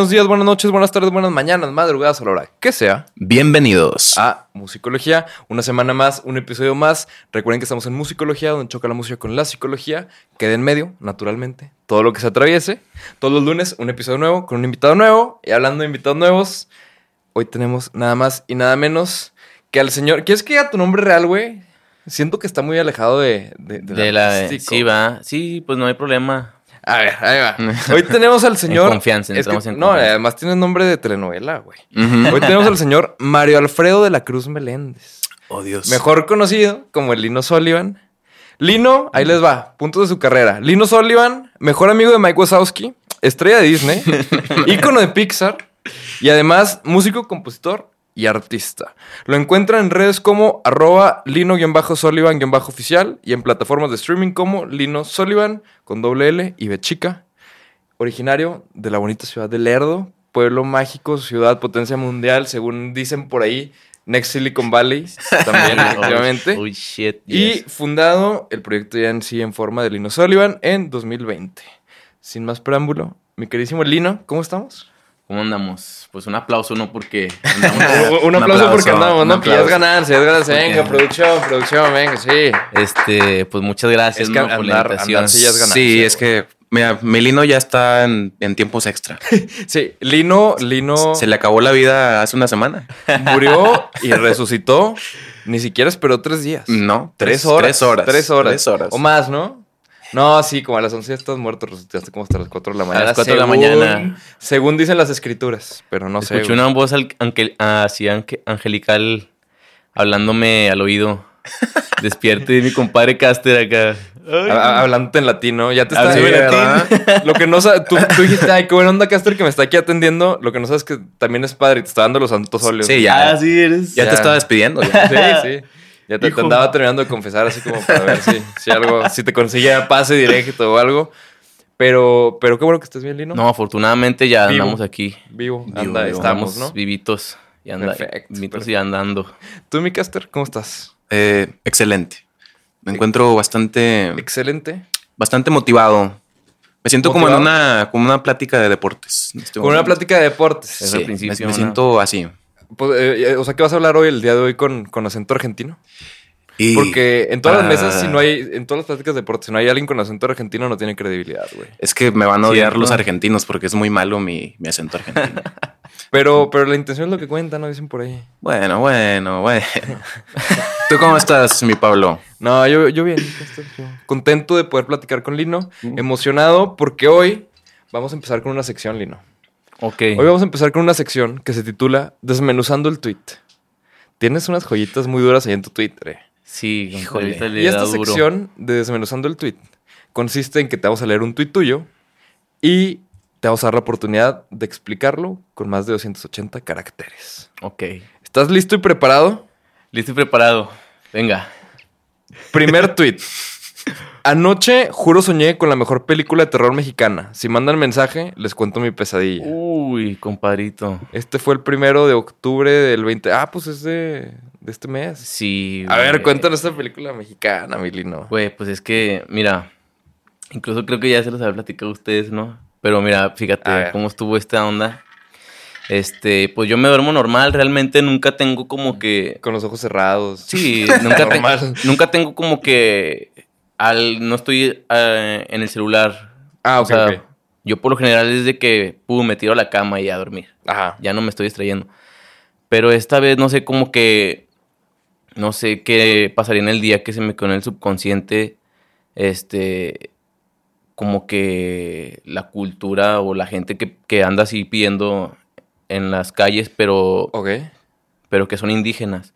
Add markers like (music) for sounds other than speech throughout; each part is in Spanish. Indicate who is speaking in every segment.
Speaker 1: buenos días, buenas noches, buenas tardes, buenas mañanas, madrugadas a la hora que sea.
Speaker 2: Bienvenidos
Speaker 1: a Musicología. Una semana más, un episodio más. Recuerden que estamos en Musicología, donde choca la música con la psicología. Quede en medio, naturalmente, todo lo que se atraviese. Todos los lunes, un episodio nuevo con un invitado nuevo. Y hablando de invitados nuevos, hoy tenemos nada más y nada menos que al señor. ¿Quieres que diga tu nombre real, güey? Siento que está muy alejado de,
Speaker 2: de, la. Sí, va. Sí, pues no hay problema.
Speaker 1: A ver, ahí va. (laughs) Hoy tenemos al señor.
Speaker 2: En confianza, entramos en
Speaker 1: No, además tiene nombre de telenovela, güey. Hoy tenemos (laughs) al señor Mario Alfredo de la Cruz Meléndez.
Speaker 2: Oh, Dios.
Speaker 1: Mejor conocido como el Lino Sullivan. Lino, ahí les va, puntos de su carrera. Lino Sullivan, mejor amigo de Mike Wazowski, estrella de Disney, (laughs) ícono de Pixar y además músico, compositor y artista. Lo encuentran en redes como arroba lino-sullivan-oficial y en plataformas de streaming como Lino Sullivan con doble L y B chica. Originario de la bonita ciudad de Lerdo, pueblo mágico, ciudad potencia mundial, según dicen por ahí, Next Silicon Valley, (laughs) también, efectivamente. Y fundado el proyecto ya en sí en forma de Lino Sullivan en 2020. Sin más preámbulo, mi queridísimo Lino, ¿cómo estamos?
Speaker 2: ¿Cómo andamos? Pues un aplauso, ¿no? Porque (laughs)
Speaker 1: un, aplauso porque andamos, ¿no? Que ya es ganancia, es ganancia. Venga, producción, producción, venga, sí.
Speaker 2: Este, pues muchas gracias
Speaker 1: es que por la invitación.
Speaker 2: sí, es que Mira, mi Lino ya está en, tiempos extra. (laughs)
Speaker 1: sí, Lino, Lino.
Speaker 2: Se le acabó la vida hace una semana. (laughs)
Speaker 1: Murió y resucitó. Ni siquiera esperó tres días.
Speaker 2: No,
Speaker 1: tres, horas.
Speaker 2: Tres horas.
Speaker 1: Tres horas. Tres horas. O más, ¿no? No, sí, como a las 11 estás muerto, resucitaste como hasta las 4 de la mañana.
Speaker 2: A las 4 de la mañana.
Speaker 1: Según dicen las escrituras, pero no sé.
Speaker 2: Escuché una voz así angelical hablándome al oído. (laughs) Despierte mi compadre Caster acá.
Speaker 1: Hablándote en latino, ya te estás en latín. Lo que no sabes, tú, dijiste, ay, qué buena onda Caster que me está aquí atendiendo. Lo que no sabes es que también es padre y te está dando los santos óleos.
Speaker 2: Sí, ya.
Speaker 1: Ah, sí, eres.
Speaker 2: Ya, te estaba despidiendo.
Speaker 1: Ya. (laughs) Sí, sí. Ya te, andaba terminando de confesar así como para ver si, si algo, si te conseguía pase directo o algo. Pero, pero qué bueno que estés bien, Lino.
Speaker 2: No, afortunadamente ya andamos aquí.
Speaker 1: Vivo, anda, estamos, ¿no?
Speaker 2: Vivitos y, anda, vivitos y andando.
Speaker 1: ¿Tú, mi caster, cómo estás?
Speaker 2: Eh, excelente. Me encuentro bastante.
Speaker 1: Excelente.
Speaker 2: Bastante motivado. Me siento como en una, como una plática de deportes.
Speaker 1: Este como una plática de deportes.
Speaker 2: Sí, me, siento así.
Speaker 1: Pues, eh, eh, o sea, ¿qué vas a hablar hoy, el día de hoy, con, con acento argentino? Porque en todas las mesas, si no hay, en todas las pláticas de deporte, si no hay alguien con acento argentino, no tiene credibilidad, güey.
Speaker 2: Es que me van a odiar los argentinos porque es muy malo mi, mi acento argentino. (laughs)
Speaker 1: pero, pero la intención es lo que cuenta, ¿no? Dicen por ahí.
Speaker 2: Bueno, bueno, bueno. (laughs) ¿Tú cómo estás, mi Pablo?
Speaker 1: No, yo, yo bien. Contento de poder platicar con Lino. Emocionado porque hoy vamos a empezar con una sección, Lino.
Speaker 2: Hoy
Speaker 1: vamos a empezar con una sección que se titula Desmenuzando el tweet. Tienes unas joyitas muy duras ahí en tu Twitter. Eh.
Speaker 2: Sí,
Speaker 1: híjole. Y esta sección de Desmenuzando el tweet consiste en que te vamos a leer un tweet tuyo y te vamos a dar la oportunidad de explicarlo con más de 280 caracteres.
Speaker 2: Ok.
Speaker 1: ¿Estás listo y preparado?
Speaker 2: Listo y preparado. Venga.
Speaker 1: Primer (laughs) tweet. Anoche, juro, soñé con la mejor película de terror mexicana. Si mandan mensaje, les cuento mi pesadilla.
Speaker 2: Uy, compadrito.
Speaker 1: Este fue el primero de octubre del 20. Ah, pues es de, este mes.
Speaker 2: Sí.
Speaker 1: A ver, cuéntanos esta película mexicana, Milino.
Speaker 2: Güey, pues es que, mira, incluso creo que ya se los había platicado a ustedes, ¿no? Pero mira, fíjate cómo estuvo esta onda. Este, pues yo me duermo normal, realmente nunca tengo como que.
Speaker 1: Con los ojos cerrados.
Speaker 2: Sí, nunca, (laughs) nunca tengo como que al no estoy eh, en el celular.
Speaker 1: Ah, ok.
Speaker 2: Yo por lo general es de que pum, me tiro a la cama y a dormir.
Speaker 1: Ajá.
Speaker 2: Ya no me estoy distrayendo. Pero esta vez no sé cómo que. No sé qué pasaría en el día que se me quedó en el subconsciente. Este. Como que la cultura o la gente que, que anda así pidiendo en las calles, pero.
Speaker 1: Ok.
Speaker 2: Pero que son indígenas.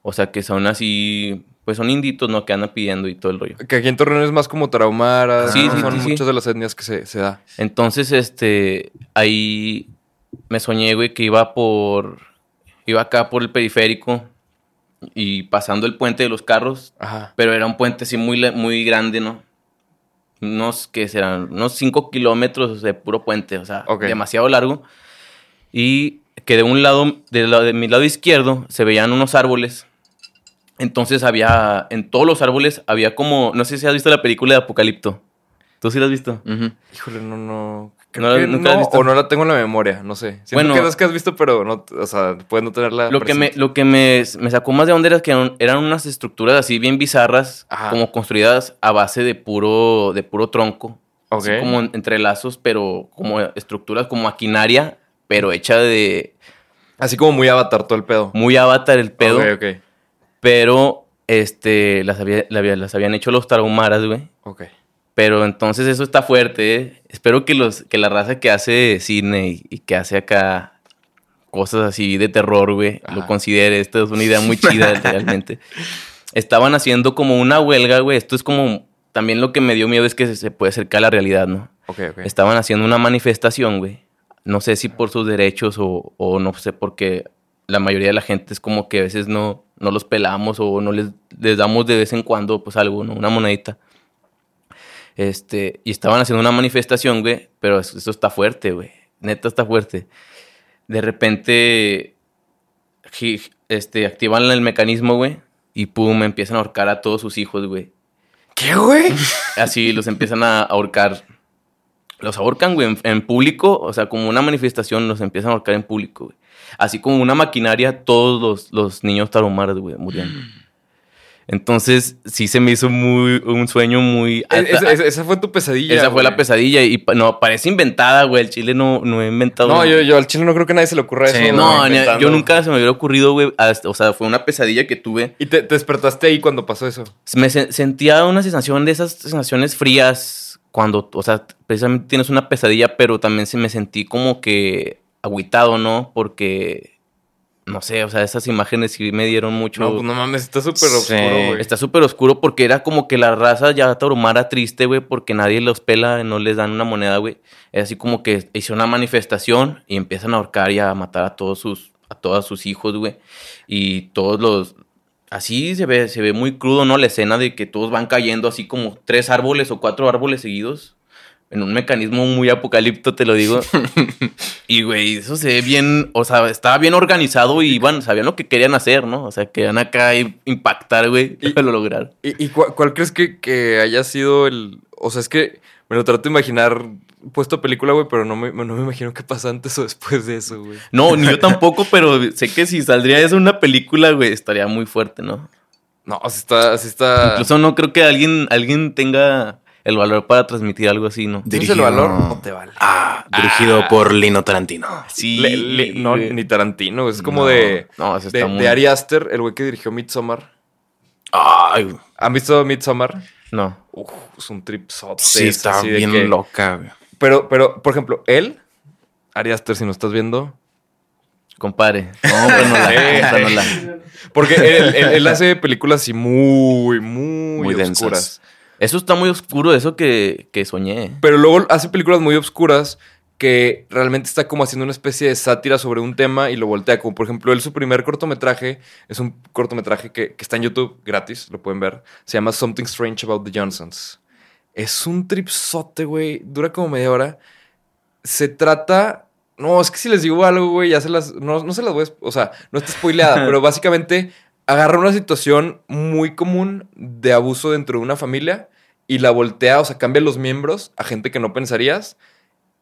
Speaker 2: O sea, que son así pues son inditos, ¿no? Que andan pidiendo y todo el rollo.
Speaker 1: Que aquí en Torreón es más como Traumara. Sí, sí, Son muchas de las etnias que se, da.
Speaker 2: Entonces, este, ahí me soñé, güey, que iba por, iba acá por el periférico y pasando el puente de los carros.
Speaker 1: Ajá.
Speaker 2: Pero era un puente así muy, muy grande, ¿no? Unos, que serán? Unos 5 kilómetros de puro puente, o sea, demasiado largo. Y que de un lado, de, de mi lado izquierdo, se veían unos árboles entonces había, en todos los árboles había como, no sé si has visto la película de Apocalipto. ¿Tú sí la has visto?
Speaker 1: Híjole, no, no. Creo
Speaker 2: ¿No la-
Speaker 1: que
Speaker 2: nunca la has visto?
Speaker 1: o no la tengo en la memoria, no sé. Siento
Speaker 2: Bueno.
Speaker 1: que es las que has visto, pero no, o sea, puedes no tenerla.
Speaker 2: Lo que, me, lo que me, me sacó más de onda era que eran, eran unas estructuras así bien bizarras,
Speaker 1: Ajá.
Speaker 2: como construidas a base de puro, de puro tronco.
Speaker 1: Ok.
Speaker 2: Así como en- entrelazos, pero como estructuras como maquinaria, pero hecha de
Speaker 1: Así como muy avatar todo el pedo.
Speaker 2: muy avatar el pedo.
Speaker 1: Ok, ok.
Speaker 2: Pero este las, había, la había- las habían hecho los tarahumaras, güey.
Speaker 1: Ok.
Speaker 2: Pero entonces eso está fuerte, ¿eh? Espero que los que la raza que hace cine y, y que hace acá cosas así de terror, güey, lo considere. Esto es una idea muy chida (laughs) realmente. Estaban haciendo como una huelga, güey. Esto es como también lo que me dio miedo es que se, puede acercar a la realidad, ¿no?
Speaker 1: Ok, ok.
Speaker 2: Estaban haciendo una manifestación, güey. No sé si por sus derechos o, o no sé porque la mayoría de la gente es como que a veces no, no los pelamos o no les, les damos de vez en cuando pues algo, ¿no? Una monedita. Este, y estaban haciendo una manifestación, güey, pero eso, eso está fuerte, güey. Neta está fuerte. De repente, este, activan el mecanismo, güey, y pum, empiezan a ahorcar a todos sus hijos, güey.
Speaker 1: ¿Qué, güey? (laughs)
Speaker 2: Así los empiezan a ahorcar. Los ahorcan, güey, en, en público. O sea, como una manifestación, los empiezan a ahorcar en público, güey. Así como una maquinaria, todos los, los niños tarumaras, güey, murieron. Entonces, sí se me hizo muy, un sueño muy...
Speaker 1: Es- es- es- esa fue tu pesadilla.
Speaker 2: esa fue la pesadilla y no, parece inventada, güey. El chile no, no he inventado.
Speaker 1: No, yo, yo al chile no creo que a nadie se le ocurra
Speaker 3: Sí,
Speaker 1: eso.
Speaker 2: No, yo nunca se me hubiera ocurrido, güey. hasta- O sea, fue una pesadilla que tuve.
Speaker 1: ¿Y te, te despertaste ahí cuando pasó eso?
Speaker 2: Me se- sentía una sensación de esas sensaciones frías cuando, o sea, precisamente tienes una pesadilla, pero también se me sentí como que agüitado, ¿no? Porque, no sé, o sea, esas imágenes sí me dieron mucho...
Speaker 1: No, pues no mames, está súper
Speaker 3: Sí.
Speaker 1: oscuro, güey.
Speaker 2: Está súper oscuro porque era como que la raza ya tarumara triste, güey, porque nadie los pela, no les dan una moneda, güey. Es así como que hizo una manifestación y empiezan a ahorcar y a matar a todos sus, a todos sus hijos, güey. Y todos los... Así se ve, se ve muy crudo, ¿no? La escena de que todos van cayendo así como tres árboles o cuatro árboles seguidos. En un mecanismo muy apocalipto, te lo digo. (laughs) y, güey, eso se ve bien, o sea, estaba bien organizado y iban, sabían lo que querían hacer, ¿no? O sea, querían acá impactar, güey, y lo lograron.
Speaker 1: ¿Y, y cuál, cuál crees que, que haya sido el...? O sea, es que me lo trato de imaginar puesto película, güey, pero no me, no me imagino qué pasa antes o después de eso, güey.
Speaker 2: No, ni yo (laughs) tampoco, pero sé que si saldría eso en una película, güey, estaría muy fuerte, ¿no?
Speaker 1: No, así está, así está...
Speaker 2: Incluso no creo que alguien, alguien tenga el valor para transmitir algo así, ¿no?
Speaker 1: ¿Tienes el valor o te vale?
Speaker 3: Ah, dirigido por Lino Tarantino.
Speaker 2: Sí.
Speaker 1: Le- le- no, ni Tarantino, es como
Speaker 2: No,
Speaker 1: de...
Speaker 2: No, eso
Speaker 1: De,
Speaker 2: está muy...
Speaker 1: de Ari Aster, el güey que dirigió Midsommar.
Speaker 3: Ay,
Speaker 1: ¿Han visto Midsommar?
Speaker 2: No.
Speaker 1: Uf, es un tripsote.
Speaker 3: sí,
Speaker 1: es
Speaker 3: está
Speaker 1: así de
Speaker 3: bien
Speaker 1: que-
Speaker 3: loca, güey.
Speaker 1: Pero, pero, por ejemplo, él, Ari Aster, si nos estás viendo,
Speaker 2: Compadre. Cómpranosla, (laughs)
Speaker 1: Sí.
Speaker 2: cómpranosla.
Speaker 1: porque él, él- él hace películas así muy, muy,
Speaker 3: Muy densas.
Speaker 2: Eso está muy oscuro, eso que, que soñé.
Speaker 1: Pero luego hace películas muy oscuras que realmente está como haciendo una especie de sátira sobre un tema y lo voltea. Como por ejemplo, él su primer cortometraje es un cortometraje que, que está en YouTube gratis, lo pueden ver. Se llama Something Strange About the Johnsons. Es un tripsote, güey. Dura como media hora. Se trata. No, es que si les digo algo, güey, ya se las. No, no se las voy a. O sea, no está spoileada, (laughs) pero básicamente agarra una situación muy común de abuso dentro de una familia y la voltea, o sea, cambia los miembros a gente que no pensarías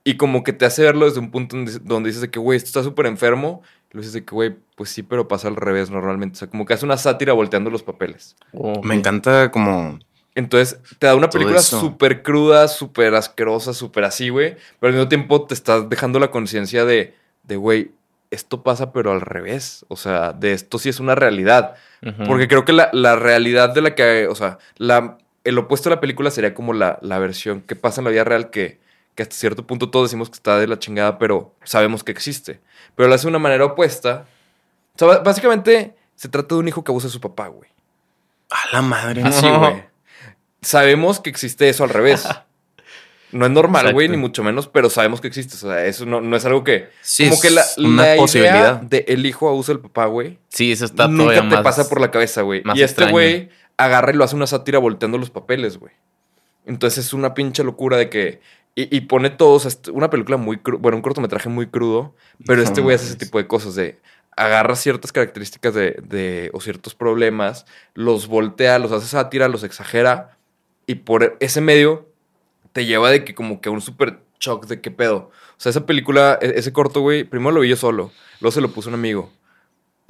Speaker 1: y como que te hace verlo desde un punto donde, donde dices de que, güey, esto está súper enfermo. Y lo dices de que, güey, pues sí, pero pasa al revés normalmente. O sea, como que hace una sátira volteando los papeles.
Speaker 2: Oh,
Speaker 3: Me encanta como...
Speaker 1: Entonces, te da una película súper cruda, súper asquerosa, súper así, güey. Pero al mismo tiempo te estás dejando la conciencia de, de, güey, esto pasa, pero al revés. O sea, de esto sí es una realidad. Porque creo que la, la realidad de la que, o sea, la, el opuesto de la película sería como la, la versión que pasa en la vida real que, que hasta cierto punto todos decimos que está de la chingada, pero sabemos que existe. Pero lo hace de una manera opuesta. O sea, ba- básicamente se trata de un hijo que abusa de su papá, güey.
Speaker 3: A la madre.
Speaker 1: Así, güey. Sabemos que existe eso al revés. (laughs) No es normal, güey, ni mucho menos, pero sabemos que existe. O sea, eso no, no es algo que...
Speaker 3: Sí,
Speaker 1: como
Speaker 3: es
Speaker 1: que la,
Speaker 3: una
Speaker 1: la
Speaker 3: posibilidad.
Speaker 1: idea de el hijo abusa del papá, güey,
Speaker 2: Sí, eso está
Speaker 1: nunca
Speaker 2: todavía
Speaker 1: te
Speaker 2: más...
Speaker 1: pasa por la cabeza, güey.
Speaker 2: más
Speaker 1: Y este
Speaker 2: extraño.
Speaker 1: güey agarra y lo hace una sátira volteando los papeles, güey. Entonces es una pinche locura de que... Y, y pone todos... este- Una película muy... cru- Bueno, un cortometraje muy crudo, pero este güey hace ese tipo de cosas de... Agarra ciertas características de, de... o ciertos problemas, los voltea, los hace sátira, los exagera y por ese medio te lleva de que como que a un super shock de qué pedo. O sea, esa película, e- ese corto, güey, primero lo vi yo solo, luego se lo puso un amigo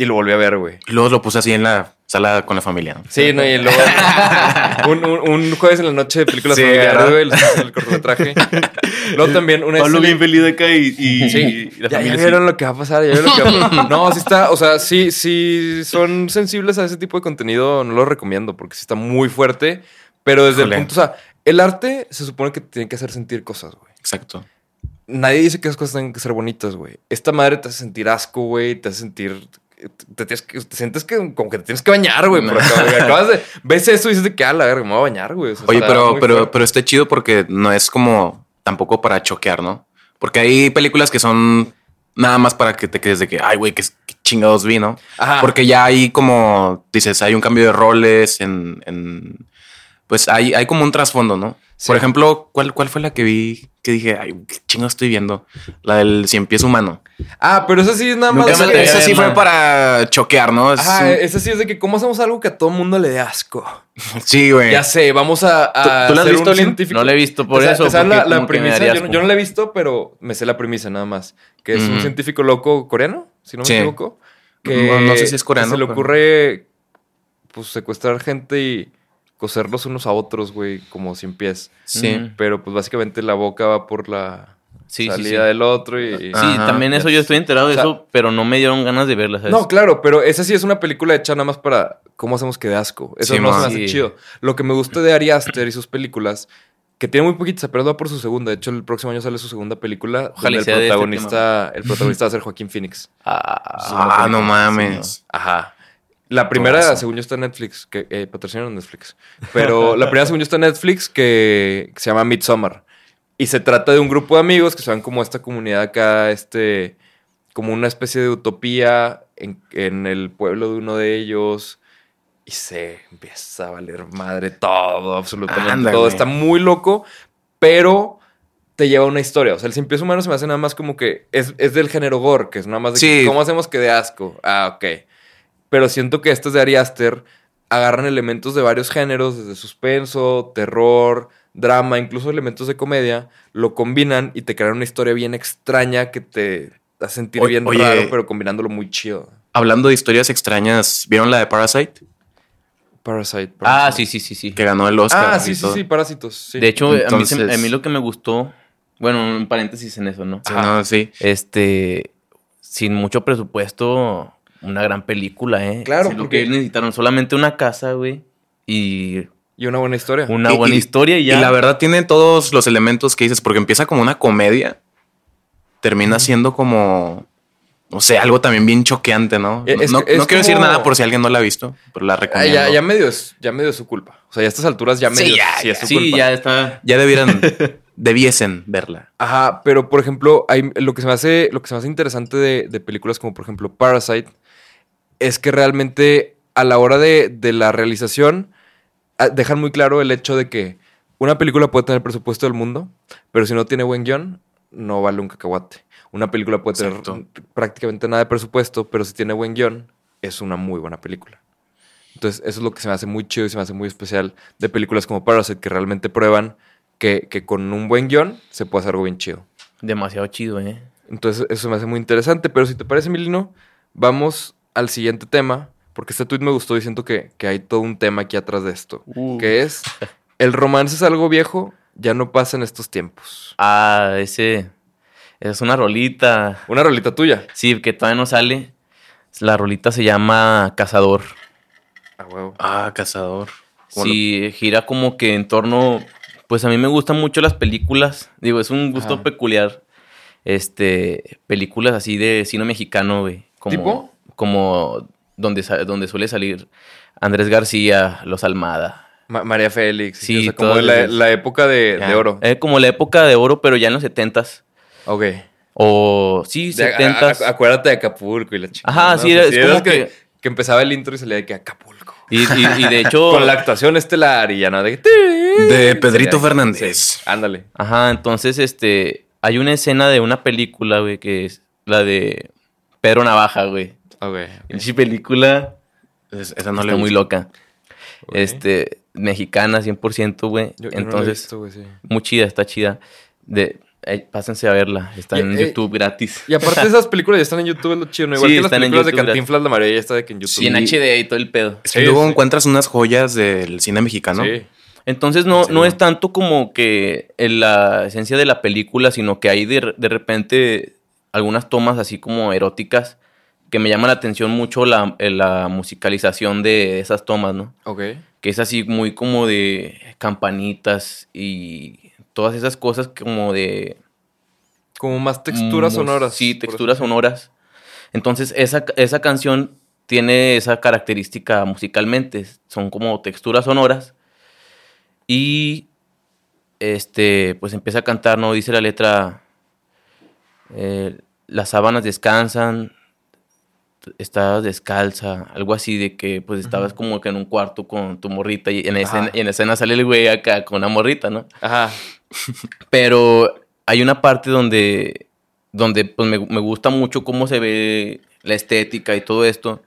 Speaker 1: y lo volví a ver, güey.
Speaker 3: Y luego lo puse así en la sala con la familia. ¿no?
Speaker 1: Sí, no, y luego (laughs) un, un- un jueves en la noche de películas
Speaker 3: Sí,
Speaker 1: familiares, güey, el cortometraje. Luego también una
Speaker 2: Pablo bien feliz de acá y, y-
Speaker 1: Sí,
Speaker 2: y la
Speaker 1: ya,
Speaker 2: familia
Speaker 1: ya vieron lo que va a pasar, ya vieron lo que va a pasar. No, sí está, o sea, sí, sí son sensibles a ese tipo de contenido, no lo recomiendo porque sí está muy fuerte, pero desde el punto, o sea, el arte se supone que te tiene que hacer sentir cosas, güey.
Speaker 3: Exacto.
Speaker 1: Nadie dice que esas cosas tengan que ser bonitas, güey. Esta madre te hace sentir asco, güey, te hace sentir... Te, tienes que- te sientes que como que te tienes que bañar, güey. por acá, güey. (laughs) Acabas de... Ves eso y dices de que, a la verga, me voy a bañar, güey.
Speaker 3: Oye, pero, pero,
Speaker 1: fuerte.
Speaker 3: pero está chido porque no es como tampoco para choquear, ¿no? Porque hay películas que son nada más para que te quedes de que, ay, güey, qué, qué chingados vi, ¿no?
Speaker 1: Ajá.
Speaker 3: Porque ya hay como, dices, hay un cambio de roles en, en- pues hay, hay como un trasfondo, ¿no?
Speaker 1: Sí.
Speaker 3: Por ejemplo, ¿cuál, ¿cuál fue la que vi que dije, ay, qué chingo estoy viendo? La del cien pies humano.
Speaker 1: Ah, pero eso sí es nada más... Que-
Speaker 3: Esa sí fue para choquear, ¿no? Es
Speaker 1: Ajá,
Speaker 3: un-
Speaker 1: ese sí es de que cómo hacemos algo que a todo mundo le dé asco. (laughs)
Speaker 3: sí, güey.
Speaker 1: Ya sé, vamos a, a
Speaker 3: ¿Tú- tú la has visto,
Speaker 1: científico.
Speaker 2: No la he visto por
Speaker 1: ¿Te sa-
Speaker 2: eso. porque
Speaker 1: la, premisa? Yo, no-
Speaker 2: asco.
Speaker 1: yo no la he visto, pero me sé la premisa nada más. Que es un científico loco coreano, si no me
Speaker 3: Sí.
Speaker 1: equivoco. Que
Speaker 3: No- no sé si es coreano,
Speaker 1: Se le
Speaker 3: pero-
Speaker 1: ocurre pues secuestrar gente y coserlos unos a otros, güey, como sin pies.
Speaker 3: Sí.
Speaker 1: Pero pues básicamente la boca va por la
Speaker 2: Sí,
Speaker 1: salida
Speaker 2: sí.
Speaker 1: del otro y...
Speaker 2: Sí,
Speaker 3: Ajá.
Speaker 2: también eso yo estoy enterado de
Speaker 1: O sea-
Speaker 2: eso, pero no me dieron ganas de verla, ¿sabes?
Speaker 1: No, claro, pero esa sí es una película hecha nada más para cómo hacemos que dé asco. Eso
Speaker 3: Sí,
Speaker 1: no se me hace
Speaker 2: Sí.
Speaker 1: chido. Lo que me gusta de Ari Aster y sus películas, que tiene muy poquitas, pero va por su segunda. De hecho, el próximo año sale su segunda película.
Speaker 2: Ojalá y
Speaker 1: donde
Speaker 2: sea
Speaker 1: el
Speaker 2: de este
Speaker 1: protagonista, el protagonista va a ser Joaquín Phoenix.
Speaker 3: Ah, no mames.
Speaker 1: Ajá. La primera, según yo, está en Netflix, que eh, patrocinaron Netflix. Pero (laughs) la primera, según yo, está en Netflix, que, que se llama Midsommar. Y se trata de un grupo de amigos que se van como esta comunidad acá, este, como una especie de utopía en, en el pueblo de uno de ellos. Y se empieza a valer madre todo, absolutamente
Speaker 3: Ándale.
Speaker 1: todo. Está muy loco, pero te lleva a una historia. O sea, el cien pies humano se me hace nada más como que es, es del género gore, que es nada más de que,
Speaker 3: Sí.
Speaker 1: ¿cómo hacemos que de asco? Ah, ok. Pero siento que estos de Ari Aster agarran elementos de varios géneros, desde suspenso, terror, drama, incluso elementos de comedia, lo combinan y te crean una historia bien extraña que te hace sentir
Speaker 3: O-
Speaker 1: bien
Speaker 3: oye.
Speaker 1: raro, pero combinándolo muy chido.
Speaker 3: Hablando de historias extrañas, ¿vieron la de Parasite?
Speaker 1: Parasite.
Speaker 2: Ah,
Speaker 1: Parasite.
Speaker 2: sí, sí, sí, sí.
Speaker 3: Que ganó el Oscar.
Speaker 1: Ah, sí, sí, sí, Parásitos. sí.
Speaker 2: De hecho, a, mí se-
Speaker 3: Entonces-
Speaker 2: a mí lo que me gustó, bueno, un paréntesis en eso, ¿no?
Speaker 3: Sí,
Speaker 1: Ajá.
Speaker 3: no, sí.
Speaker 2: Este, sin mucho presupuesto, una gran película, ¿eh?
Speaker 1: Claro,
Speaker 2: Sí, lo
Speaker 1: porque-
Speaker 2: que necesitaron solamente una casa, güey, y
Speaker 1: Y una buena historia.
Speaker 2: una
Speaker 3: Y-
Speaker 2: buena
Speaker 3: y-
Speaker 2: historia y ya.
Speaker 3: Y la verdad tiene todos los elementos que dices, porque empieza como una comedia, termina siendo como, no sé, algo también bien choqueante, ¿no?
Speaker 1: Eh, es-
Speaker 3: no
Speaker 1: es
Speaker 3: no quiero decir nada por si alguien no la ha visto, pero la
Speaker 1: Ah,
Speaker 3: recomiendo.
Speaker 1: ya, ya medio es, ya medio es su culpa. O sea, ya a estas alturas ya
Speaker 3: Sí,
Speaker 1: medio
Speaker 3: ya,
Speaker 1: sí es su
Speaker 2: sí,
Speaker 1: culpa.
Speaker 2: ya está.
Speaker 3: Ya debieran, (laughs) debiesen verla.
Speaker 1: Ajá, pero por ejemplo, hay, lo, que se me hace, lo que se me hace interesante de, de películas como por ejemplo Parasite es que realmente a la hora de, de la realización ah, dejan muy claro el hecho de que una película puede tener presupuesto del mundo, pero si no tiene buen guion, no vale un cacahuate. Una película puede tener prácticamente nada de presupuesto, pero si tiene buen guion, es una muy buena película. Entonces, eso es lo que se me hace muy chido y se me hace muy especial de películas como Parasite, que realmente prueban que, que con un buen guion se puede hacer algo bien chido.
Speaker 2: Demasiado chido, ¿eh?
Speaker 1: Entonces, eso me hace muy interesante. Pero si te parece, Milino, vamos al siguiente tema, porque este tweet me gustó y siento que, que hay todo un tema aquí atrás de esto,
Speaker 2: Uh.
Speaker 1: que es, el romance es algo viejo, ya no pasa en estos tiempos.
Speaker 2: Ah, ese. Esa es una rolita.
Speaker 1: Una rolita tuya.
Speaker 2: Sí, que todavía no sale. La rolita se llama Cazador.
Speaker 1: A huevo.
Speaker 3: Ah, cazador. ¿Cómo
Speaker 2: Sí, gira como que en torno. Pues a mí me gustan mucho las películas. Digo, es un gusto
Speaker 1: Ajá.
Speaker 2: peculiar. Este. Películas así de cine mexicano, güey. Como,
Speaker 1: ¿Tipo?
Speaker 2: Como donde, donde suele salir Andrés García, Los Almada.
Speaker 1: Ma- María Félix.
Speaker 2: Sí,
Speaker 1: o sea, como la, la época de, oro.
Speaker 2: Eh, como la época de oro, pero ya en los setentas.
Speaker 1: ok.
Speaker 2: O sí, setentas.
Speaker 1: acuérdate de Acapulco y la chica.
Speaker 2: Ajá, sí, es
Speaker 1: de
Speaker 2: como
Speaker 1: que,
Speaker 2: que-
Speaker 1: que empezaba el intro y salía de que Acapulco.
Speaker 2: Y, y- y de (laughs) hecho.
Speaker 1: Con la actuación estelar y ya no de...
Speaker 3: De Pedrito Fernández.
Speaker 1: sí, ándale.
Speaker 2: Ajá, entonces, este, hay una escena de una película, güey, que es la de Pedro Navaja, güey.
Speaker 1: Ok.
Speaker 2: Esa película
Speaker 3: Es- esa no
Speaker 2: está
Speaker 3: le
Speaker 2: muy loca. Este, mexicana 100%, güey.
Speaker 1: Yo- yo no la he
Speaker 2: Entonces,
Speaker 1: visto, güey, sí.
Speaker 2: muy chida, está chida. De, eh, pásense a verla, está
Speaker 1: Y-
Speaker 2: en
Speaker 1: eh,
Speaker 2: YouTube gratis.
Speaker 1: Y aparte esas películas ya están en YouTube, es lo chido, ¿no? Igual
Speaker 2: Sí,
Speaker 1: que las
Speaker 2: están en
Speaker 1: películas de
Speaker 2: YouTube,
Speaker 1: Cantinflas, la mayoría ya está de que en YouTube.
Speaker 2: Sí, en HD y todo el pedo.
Speaker 1: Sí,
Speaker 3: luego
Speaker 1: sí.
Speaker 3: encuentras unas joyas del cine mexicano.
Speaker 1: Sí.
Speaker 2: Entonces no,
Speaker 3: Sí,
Speaker 2: no
Speaker 3: ¿no?
Speaker 2: es tanto como que en la esencia de la película, sino que hay de, de repente algunas tomas así como eróticas que me llama la atención mucho la, eh, la musicalización de esas tomas, ¿no?
Speaker 1: Ok.
Speaker 2: Que es así muy como de campanitas y todas esas cosas como de...
Speaker 1: Como más texturas
Speaker 2: mus-
Speaker 1: sonoras.
Speaker 2: Sí, texturas sonoras. Entonces esa, esa canción tiene esa característica musicalmente. Son como texturas sonoras. Y este, pues empieza a cantar, ¿no? Dice la letra. eh, las sábanas descansan. Estabas descalza, algo así de que pues estabas como que en un cuarto con tu morrita y en escena, y en escena sale el güey acá con una morrita, ¿no?
Speaker 1: Ajá. (laughs)
Speaker 2: Pero hay una parte donde, donde pues, me, me gusta mucho cómo se ve la estética y todo esto.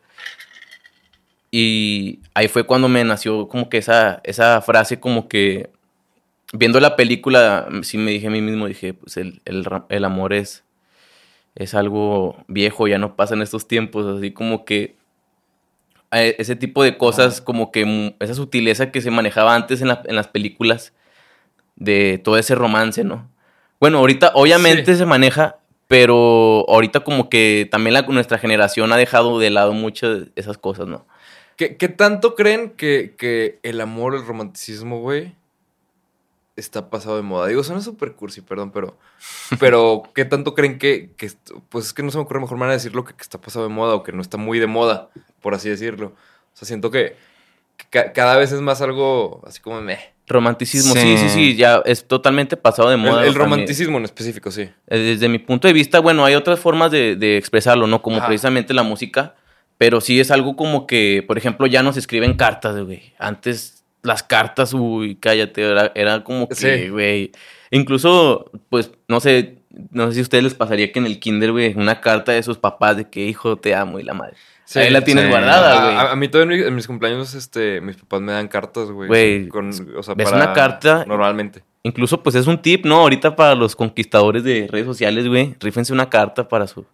Speaker 2: Y ahí fue cuando me nació como que esa, esa frase como que viendo la película, sí me dije a mí mismo, dije, pues el, el amor es, es algo viejo, ya no pasa en estos tiempos, así como que eh, ese tipo de cosas, como que mm, esa sutileza que se manejaba antes en, la- en las películas, de todo ese romance, ¿no? Bueno, ahorita obviamente
Speaker 1: Sí.
Speaker 2: se maneja, pero ahorita como que también la, nuestra generación ha dejado de lado muchas de esas cosas, ¿no?
Speaker 1: ¿Qué, qué tanto creen que, que el amor, el romanticismo, güey, está pasado de moda? Digo, suena súper cursi, perdón, pero... Pero, (laughs) ¿qué tanto creen que, que Pues es que no se me ocurre mejor manera de decirlo que, que está pasado de moda o que no está muy de moda, por así decirlo. O sea, siento que, que ca- cada vez es más algo así como meh.
Speaker 2: Romanticismo, sí,
Speaker 3: Sí.
Speaker 2: sí, sí, ya es totalmente pasado de moda.
Speaker 1: el romanticismo en específico, sí.
Speaker 2: Eh, Desde mi punto de vista, bueno, hay otras formas de, de expresarlo, ¿no? Como
Speaker 1: Ajá.
Speaker 2: precisamente la música, pero sí es algo como que, por ejemplo, ya nos escriben cartas, güey. Antes las cartas, uy, cállate, era, era como que,
Speaker 1: Sí.
Speaker 2: güey. Incluso, pues, no sé, no sé si a ustedes les pasaría que en el kinder, güey, una carta de sus papás de que, hijo, te amo y la madre.
Speaker 1: Sí,
Speaker 2: Ahí la tienes
Speaker 3: sí.
Speaker 2: guardada,
Speaker 1: A,
Speaker 2: güey.
Speaker 1: a- a mí todavía en mi- en mis cumpleaños, este, mis papás me dan cartas, güey. O sea,
Speaker 2: ves
Speaker 1: para-
Speaker 2: una carta-
Speaker 1: Normalmente.
Speaker 2: Incluso, pues es un tip, ¿no? Ahorita para los conquistadores de redes sociales, güey, rífense una carta para su,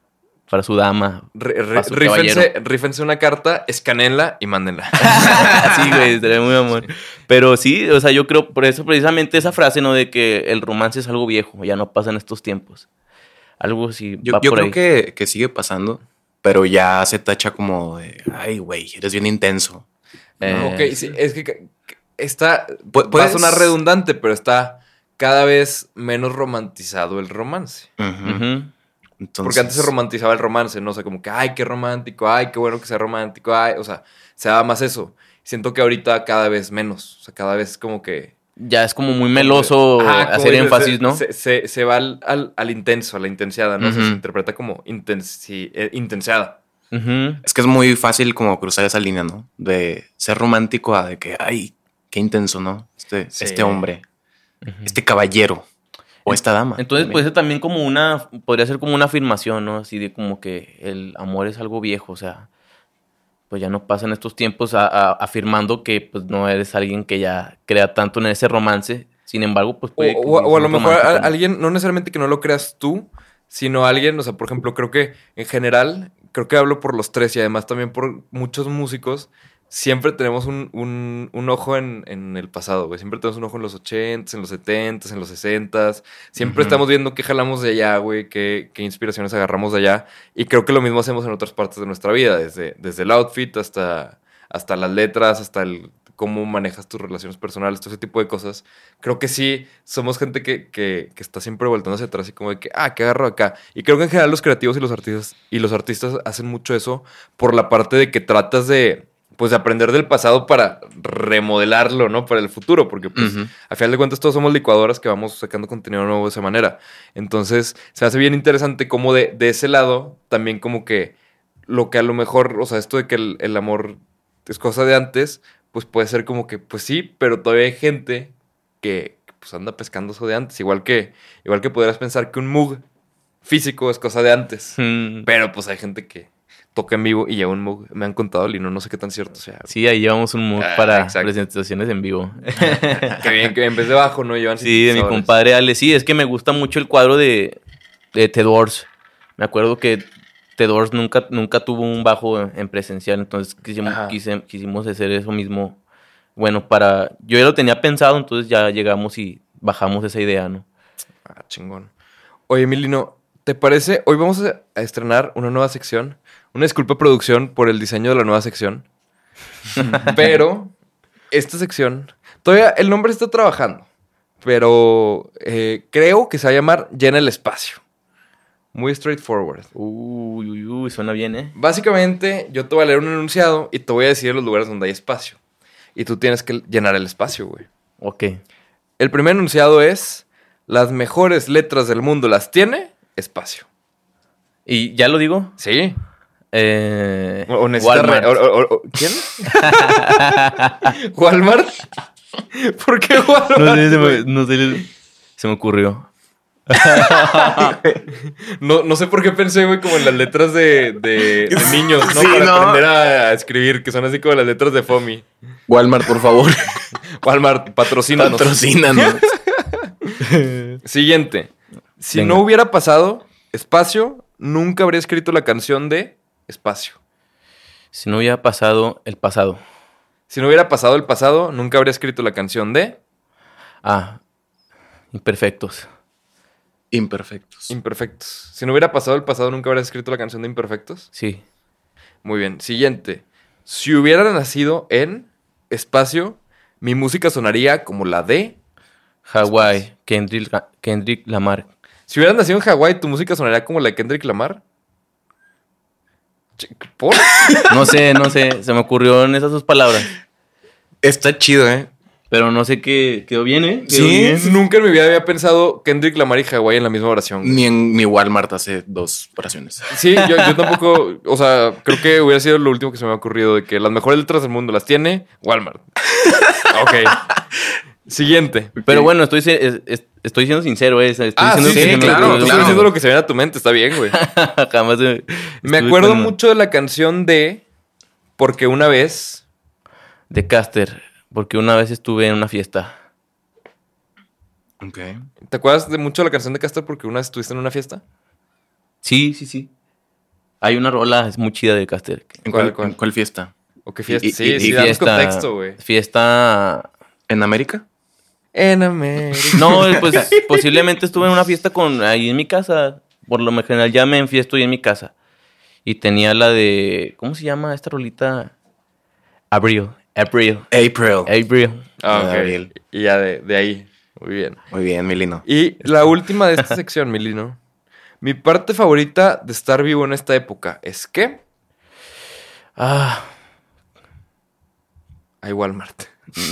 Speaker 2: para su dama.
Speaker 1: Rífense, una carta, escanenla y mándenla. (laughs)
Speaker 2: sí, güey, estaría muy amor. Pero sí, o sea, yo creo, por eso precisamente esa frase, ¿no? De que el romance es algo viejo, ya no pasa en estos tiempos. Algo así
Speaker 3: Yo,
Speaker 2: va
Speaker 3: yo
Speaker 2: por
Speaker 3: creo
Speaker 2: ahí.
Speaker 3: que, que sigue pasando, pero ya se tacha como de, ay, güey, eres bien intenso.
Speaker 2: Eh,
Speaker 1: ok, sí, es que está.
Speaker 3: Pu-
Speaker 1: Va a
Speaker 3: puedes-
Speaker 1: sonar redundante, pero está cada vez menos romantizado el romance.
Speaker 3: Ujú. Entonces,
Speaker 1: Porque antes se romantizaba el romance, ¿no? O sea, como que, ay, qué romántico, ay, qué bueno que sea romántico, ay, o sea, se daba más eso. Siento que ahorita cada vez menos, o sea, cada vez como que...
Speaker 2: Ya es como muy meloso hacer
Speaker 1: dices,
Speaker 2: énfasis,
Speaker 1: se-
Speaker 2: ¿no?
Speaker 1: Se, se- se va al, al, al intenso, a la intensiada, ¿no? O sea,
Speaker 2: Ujú.
Speaker 1: se interpreta como intensi, eh, intensiada.
Speaker 3: Es que es muy fácil como cruzar esa línea, ¿no? De ser romántico a de que, ay, qué intenso, ¿no? Este,
Speaker 1: Sí.
Speaker 3: este hombre, este caballero o esta dama.
Speaker 2: Entonces,
Speaker 3: también.
Speaker 2: puede ser también como una, podría ser como una afirmación, ¿no? Así de como que el amor es algo viejo, o sea, pues ya no pasa en estos tiempos a- a- afirmando que pues no eres alguien que ya crea tanto en ese romance. Sin embargo, pues
Speaker 1: O,
Speaker 2: puede
Speaker 1: o- o a lo mejor alguien, no necesariamente que no lo creas tú, sino alguien, o sea, por ejemplo, creo que en general, creo que hablo por los tres y además también por muchos músicos, siempre tenemos un, un- un ojo en, en el pasado, güey. Siempre tenemos un ojo en los 80s, en los 70s, en los 60s. Siempre estamos viendo qué jalamos de allá, güey, qué, qué inspiraciones agarramos de allá. Y creo que lo mismo hacemos en otras partes de nuestra vida, desde, desde el outfit hasta, hasta las letras, hasta el cómo manejas tus relaciones personales, todo ese tipo de cosas. Creo que sí, somos gente que, que, que está siempre voltando hacia atrás y como de que, ah, ¿qué agarro acá? Y creo que en general los creativos y los artistas, y los artistas hacen mucho eso por la parte de que tratas de, pues, de aprender del pasado para remodelarlo, ¿no? Para el futuro, porque pues, a final de cuentas todos somos licuadoras que vamos sacando contenido nuevo de esa manera. Entonces, se hace bien interesante como de, de ese lado, también como que lo que a lo mejor, o sea, esto de que el, el amor es cosa de antes, pues puede ser como que, pues sí, pero todavía hay gente que pues anda pescando eso de antes. Igual que, igual que podrías pensar que un mug físico es cosa de antes.
Speaker 2: Mm.
Speaker 1: Pero pues hay gente que toca en vivo y lleva un mug. Me han contado, Lino, no sé qué tan cierto sea.
Speaker 2: Sí, ahí llevamos un mood
Speaker 1: Ah,
Speaker 2: para
Speaker 1: exacto.
Speaker 2: presentaciones en vivo. (laughs)
Speaker 1: que bien, que en vez de bajo, ¿no? Llevan
Speaker 2: Sí, de mi compadre Ale. Sí, es que me gusta mucho el cuadro de, de The Doors. Me acuerdo que The Doors nunca, nunca tuvo un bajo en presencial, entonces quisimos, quise- quisimos hacer eso mismo. Bueno, para... Yo ya lo tenía pensado, entonces ya llegamos y bajamos esa idea, ¿no?
Speaker 1: Ah, chingón. Oye, Milino, ¿te parece? Hoy vamos a estrenar una nueva sección. Una disculpa, producción, por el diseño de la nueva sección. (laughs) Pero esta sección, todavía el nombre está trabajando. Pero eh, creo que se va a llamar Llena el Espacio. Muy straightforward.
Speaker 2: Uy, uy, uy, suena bien, ¿eh?
Speaker 1: Básicamente, yo te voy a leer un enunciado y te voy a decir los lugares donde hay espacio. Y tú tienes que llenar el espacio, güey.
Speaker 2: Ok.
Speaker 1: El primer enunciado es: Las mejores letras del mundo las tiene espacio.
Speaker 2: ¿Y ya lo digo?
Speaker 1: Sí.
Speaker 2: Eh,
Speaker 1: O,
Speaker 2: Walmart.
Speaker 1: re- o- o- o- ¿Quién? (laughs) ¿Walmart? ¿Por qué Walmart?
Speaker 2: No sé, se me, no sé, se me ocurrió. (laughs)
Speaker 1: No, no sé por qué pensé, güey, como en las letras de, de- de (laughs) niños, ¿no?
Speaker 3: Sí,
Speaker 1: Para
Speaker 3: ¿no?
Speaker 1: aprender a escribir, que son así como las letras de FOMI.
Speaker 3: Walmart, por favor,
Speaker 1: Walmart, patrocínanos.
Speaker 3: patrocínanos.
Speaker 1: Siguiente. Si
Speaker 2: Venga.
Speaker 1: no hubiera pasado espacio, nunca habría escrito la canción de espacio.
Speaker 2: Si no hubiera pasado el pasado.
Speaker 1: Si no hubiera pasado el pasado, nunca habría escrito la canción de
Speaker 2: Ah, imperfectos.
Speaker 3: Imperfectos.
Speaker 1: imperfectos. Si no hubiera pasado el pasado, nunca habría escrito la canción de imperfectos.
Speaker 2: Sí.
Speaker 1: Muy bien. Siguiente. Si hubiera nacido en espacio, mi música sonaría como la de.
Speaker 2: Hawái, Kendrick, Kendrick Lamar.
Speaker 1: Si hubieras nacido en Hawái, tu música sonaría como la de Kendrick Lamar. (laughs)
Speaker 2: No sé, no sé, se me ocurrió en esas dos palabras.
Speaker 3: Está chido, ¿eh?
Speaker 2: Pero no sé qué quedó bien, ¿eh? Quedó
Speaker 3: Sí.
Speaker 2: bien.
Speaker 1: Nunca en mi vida había pensado Kendrick Lamar y Hawái en la misma oración. güey.
Speaker 3: Ni en mi Walmart hace dos oraciones.
Speaker 1: Sí, yo, yo tampoco, o sea, creo que hubiera sido lo último que se me ha ocurrido de que las mejores letras del mundo las tiene Walmart. ok. (laughs) Siguiente.
Speaker 2: Pero bueno, estoy, se- es- es- estoy siendo sincero, ¿eh? Estoy
Speaker 1: Ah,
Speaker 2: diciendo
Speaker 1: sí,
Speaker 2: que
Speaker 1: sí,
Speaker 2: me
Speaker 1: claro. estás diciendo lo que se viene a tu mente, está bien, güey. (laughs)
Speaker 2: Jamás
Speaker 1: Me acuerdo
Speaker 2: con-
Speaker 1: mucho de la canción de Porque una vez.
Speaker 2: De Caster, porque una vez estuve en una fiesta.
Speaker 3: Ok.
Speaker 1: ¿Te acuerdas de mucho de la canción de Castor porque una vez estuviste en una fiesta?
Speaker 2: Sí, sí, sí. Hay una rola, es muy chida de Caster.
Speaker 3: ¿En
Speaker 1: ¿Cuál,
Speaker 3: cuál,
Speaker 1: cuál?
Speaker 3: en cuál fiesta?
Speaker 1: ¿O qué fiesta?
Speaker 3: Y- y-
Speaker 1: sí,
Speaker 3: y
Speaker 1: sí, danos contexto, güey.
Speaker 2: Fiesta.
Speaker 3: ¿En América?
Speaker 1: En América.
Speaker 2: No, pues (laughs) posiblemente estuve en una fiesta con ahí en mi casa. Por lo general ya me enfiesto ahí en mi casa. Y tenía la de. ¿Cómo se llama esta rolita? Abril. Abril.
Speaker 3: April.
Speaker 2: Abril.
Speaker 1: Ah, ok.
Speaker 3: Gabriel.
Speaker 1: Y ya de, de ahí. Muy bien.
Speaker 3: Muy bien, Milino.
Speaker 1: Y la última de esta sección, Milino. Mi parte favorita de estar vivo en esta época es que
Speaker 2: Ah,
Speaker 1: hay Walmart.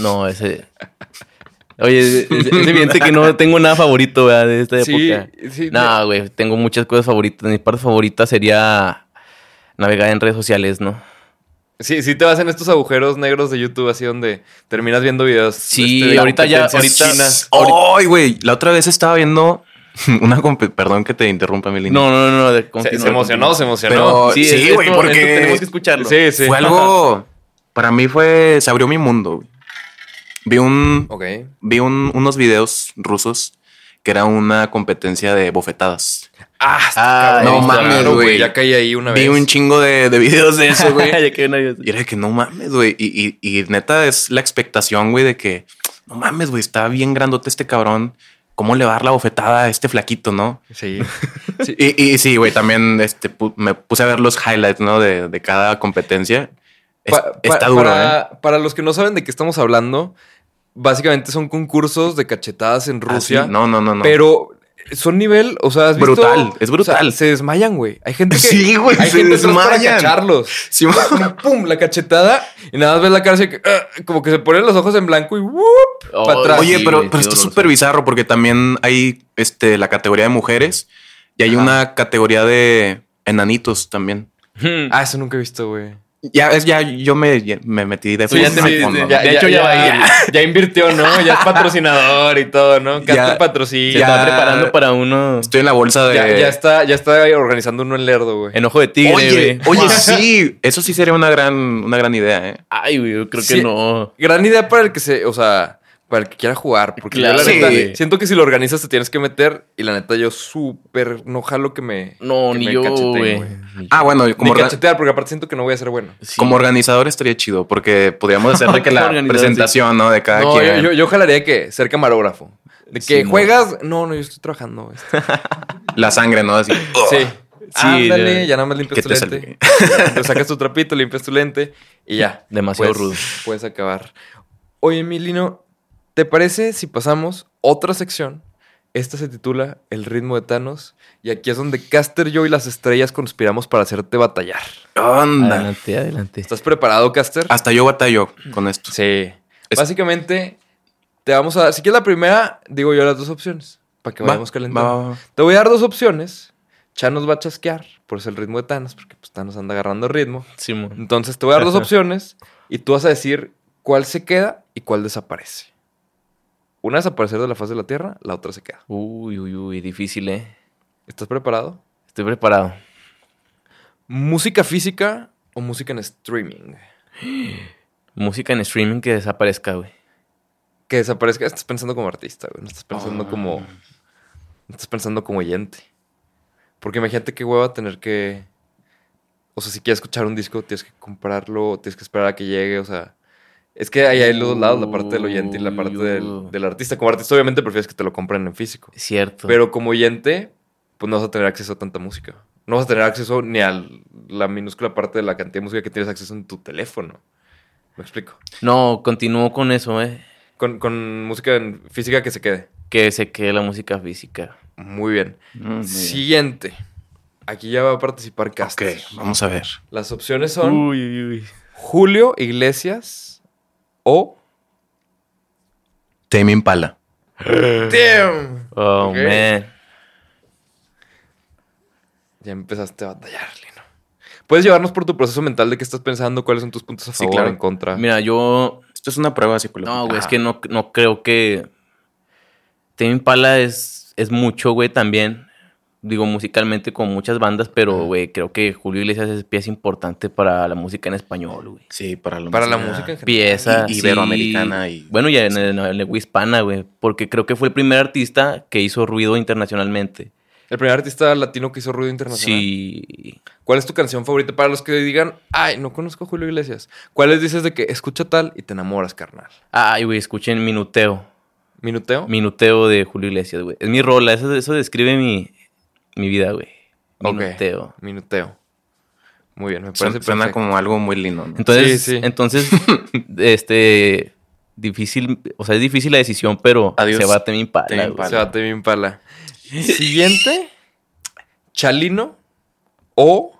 Speaker 2: no, ese. Oye, es, es (laughs) evidente que no tengo nada favorito ¿verdad? de esta
Speaker 1: Sí,
Speaker 2: época.
Speaker 1: sí,
Speaker 2: No, güey, tengo muchas cosas favoritas. Mi parte favorita sería navegar en redes sociales, ¿no?
Speaker 1: Sí, sí te vas en estos agujeros negros de YouTube así donde terminas viendo videos.
Speaker 2: Sí,
Speaker 1: este, de
Speaker 2: ahorita ya- ahorita-.
Speaker 3: ¡Ay, güey! La otra vez estaba viendo (laughs) una... Perdón que te interrumpa, Milino.
Speaker 2: No, no, no, no. de-
Speaker 1: Se, se emocionó, se emocionó.
Speaker 3: Pero-
Speaker 2: Sí,
Speaker 3: Sí,
Speaker 2: es-
Speaker 3: güey,
Speaker 2: esto-
Speaker 3: porque-
Speaker 2: tenemos que escucharlo.
Speaker 1: Sí, sí.
Speaker 3: Fue algo... (laughs) Para mí fue... Se abrió mi mundo, güey. Vi un...
Speaker 1: Ok.
Speaker 3: Vi un- unos videos rusos que era una competencia de bofetadas.
Speaker 1: Ah,
Speaker 2: Ah,
Speaker 3: no mames, güey.
Speaker 1: Ya caí ahí una vez.
Speaker 3: Vi un chingo de, de videos de eso, güey. (laughs) Y era de que no mames, güey. Y, y, y neta es la expectación, güey, de que no mames, güey, está bien grandote este cabrón. ¿Cómo le va a dar la bofetada a este flaquito, no?
Speaker 1: Sí. (laughs) Sí.
Speaker 3: Y, y sí, güey, también este, pu- me puse a ver los highlights, ¿no? De, de cada competencia. Es-
Speaker 1: Pa- pa-
Speaker 3: está duro, ¿eh?
Speaker 1: para, para los que no saben de qué estamos hablando, básicamente son concursos de cachetadas en
Speaker 3: Ah,
Speaker 1: Rusia.
Speaker 3: sí. No, no, no, no.
Speaker 1: Pero son nivel, o sea, ¿has visto?
Speaker 3: Brutal, es brutal.
Speaker 1: O sea, se desmayan, güey. Hay gente (laughs) que.
Speaker 3: Sí, güey,
Speaker 1: Hay
Speaker 3: se
Speaker 1: gente atrás para
Speaker 3: desmayan.
Speaker 1: cacharlos.
Speaker 3: Sí,
Speaker 1: Como, (laughs) pum, la cachetada y nada más ves la cara así que, ah, como que se ponen los ojos en blanco y ¡wup!
Speaker 2: Oh,
Speaker 1: para atrás.
Speaker 3: Oye,
Speaker 2: sí,
Speaker 3: pero, pero está
Speaker 2: doloroso.
Speaker 3: súper bizarro porque también hay este, la categoría de mujeres y hay
Speaker 1: Ajá.
Speaker 3: una categoría de enanitos también.
Speaker 2: Hmm. (laughs)
Speaker 1: Ah, eso nunca he visto, güey.
Speaker 3: Ya, es, ya yo me, me metí de
Speaker 2: Sí, metiste,
Speaker 3: fondo.
Speaker 2: ya- de hecho, ya va a ir. (laughs)
Speaker 1: ya invirtió, ¿no? Ya es patrocinador y todo, ¿no?
Speaker 2: Se
Speaker 1: patrocina.
Speaker 3: Ya-
Speaker 2: está preparando para uno.
Speaker 3: Estoy en la bolsa de.
Speaker 1: Ya, ya está, ya está organizando uno en Lerdo, güey.
Speaker 2: Enojo de tigre,
Speaker 3: Oye,
Speaker 2: güey.
Speaker 3: oye, sí, eso sí sería una gran, una gran idea, ¿eh?
Speaker 2: Ay, güey, yo creo
Speaker 1: Sí.
Speaker 2: que no.
Speaker 1: Gran idea para el que se, o sea, para el que quiera jugar. Porque
Speaker 2: Claro,
Speaker 1: yo la
Speaker 3: sí.
Speaker 1: neta, siento que si lo organizas te tienes que meter. Y la neta, yo súper no jalo que me.
Speaker 2: No,
Speaker 1: que
Speaker 2: ni
Speaker 1: me
Speaker 2: yo, güey. Ni
Speaker 3: Ah, bueno,
Speaker 1: Ni
Speaker 3: como, orga-
Speaker 1: cachetear, porque aparte siento que no voy a ser bueno.
Speaker 2: Sí.
Speaker 3: como organizador estaría chido, porque podríamos hacer de que (laughs) la presentación, ¿no? De cada
Speaker 1: No,
Speaker 3: quien.
Speaker 1: yo, yo, yo jalaría que ser camarógrafo. De que
Speaker 2: no.
Speaker 1: juegas. No, no, yo estoy trabajando. (laughs)
Speaker 3: La sangre, ¿no? Así. (laughs)
Speaker 1: Sí.
Speaker 2: Sí,
Speaker 1: Ándale,
Speaker 2: ya.
Speaker 1: ya nada más limpias
Speaker 3: ¿Qué
Speaker 1: tu
Speaker 3: te
Speaker 1: lente. Te sacas tu trapito, limpias tu lente y ya.
Speaker 2: Demasiado
Speaker 1: Puedes-
Speaker 2: rudo.
Speaker 1: Puedes acabar. Oye, Emilino, ¿te parece si pasamos otra sección? Esta se titula El ritmo de Thanos. Y aquí es donde Caster, yo y las estrellas conspiramos para hacerte batallar.
Speaker 3: Anda.
Speaker 2: Adelante, adelante.
Speaker 1: ¿Estás preparado, Caster?
Speaker 3: Hasta yo batallo con esto.
Speaker 1: Sí.
Speaker 3: Es-
Speaker 1: Básicamente, te vamos a dar. Si quieres la primera, digo yo las dos opciones. Para que
Speaker 3: Va,
Speaker 1: vayamos calentando.
Speaker 3: va, va, va.
Speaker 1: Te voy a dar dos opciones. Chan nos va a chasquear, por eso el ritmo de Thanos, porque pues, Thanos anda agarrando ritmo.
Speaker 2: Simón.
Speaker 1: Entonces te voy a dar dos (laughs) opciones y tú vas a decir cuál se queda y cuál desaparece. Una desaparecer de la faz de la Tierra, la otra se queda.
Speaker 2: Uy, uy, uy, difícil, ¿eh?
Speaker 1: ¿Estás preparado?
Speaker 2: Estoy preparado.
Speaker 1: ¿Música física o música en streaming? (gasps)
Speaker 2: Música en streaming que desaparezca, güey.
Speaker 1: Que desaparezca. Estás pensando como artista, güey. No estás pensando
Speaker 3: Ah.
Speaker 1: como. No estás pensando como oyente. Porque imagínate qué hueva tener que. O sea, si quieres escuchar un disco, tienes que comprarlo, tienes que esperar a que llegue. O sea, es que ahí hay los dos lados, la parte del oyente y la parte del, del artista. Como artista, obviamente prefieres que te lo compren en físico.
Speaker 2: Cierto.
Speaker 1: Pero como oyente, pues no vas a tener acceso a tanta música. No vas a tener acceso ni a la minúscula parte de la cantidad de música que tienes acceso en tu teléfono. ¿Me explico?
Speaker 2: No, continúo con eso, ¿eh?
Speaker 1: Con, con música en física que se quede.
Speaker 2: Que se quede la música física.
Speaker 1: Muy bien.
Speaker 3: Mm, muy bien.
Speaker 1: Siguiente. Aquí ya va a participar
Speaker 3: Ok,
Speaker 1: Caster.
Speaker 3: vamos a ver.
Speaker 1: Las opciones son
Speaker 2: Uy, uy, uy.
Speaker 1: Julio Iglesias o
Speaker 3: Tame Impala.
Speaker 1: Damn.
Speaker 2: Oh, man.
Speaker 1: Ya empezaste a batallar, Lino. Puedes llevarnos por tu proceso mental de qué estás pensando, cuáles son tus puntos a
Speaker 3: Sí,
Speaker 1: favor
Speaker 3: claro.
Speaker 1: en contra.
Speaker 2: Mira, yo.
Speaker 3: Esto es una prueba psicológica.
Speaker 2: No, güey, es
Speaker 3: Ah.
Speaker 2: que no, no creo que. Tame Impala es, es mucho, güey, también. Digo, musicalmente con muchas bandas, pero, güey, creo que Julio Iglesias es pieza importante para la música en español, güey.
Speaker 3: Sí, para la
Speaker 1: Para la
Speaker 3: música.
Speaker 1: música en general.
Speaker 2: Pieza.
Speaker 3: Y- iberoamericana y-
Speaker 2: Bueno, y en, en- en lengua hispana, güey. Porque creo que fue el primer artista que hizo ruido internacionalmente.
Speaker 1: El primer artista latino que hizo ruido internacional.
Speaker 2: Sí.
Speaker 1: ¿Cuál es tu canción favorita para los que digan, ay, no conozco a Julio Iglesias? ¿Cuáles dices de que escucha tal y te enamoras, carnal?
Speaker 2: Ay, güey, escuchen Minuteo.
Speaker 1: ¿Minuteo?
Speaker 2: Minuteo de Julio Iglesias, güey. Es mi rola, eso, eso describe mi, mi vida, güey. Minuteo.
Speaker 1: Minuteo. Muy bien, me parece
Speaker 3: Suena,
Speaker 1: perfecto.
Speaker 3: como algo muy lindo. ¿no?
Speaker 2: Entonces,
Speaker 1: Sí, sí.
Speaker 2: entonces, (laughs) este, difícil, o sea, es difícil la decisión, pero
Speaker 3: Adiós,
Speaker 2: se va a Tame Impala.
Speaker 3: Impala.
Speaker 1: Se va Tame Impala. Siguiente. Chalino o...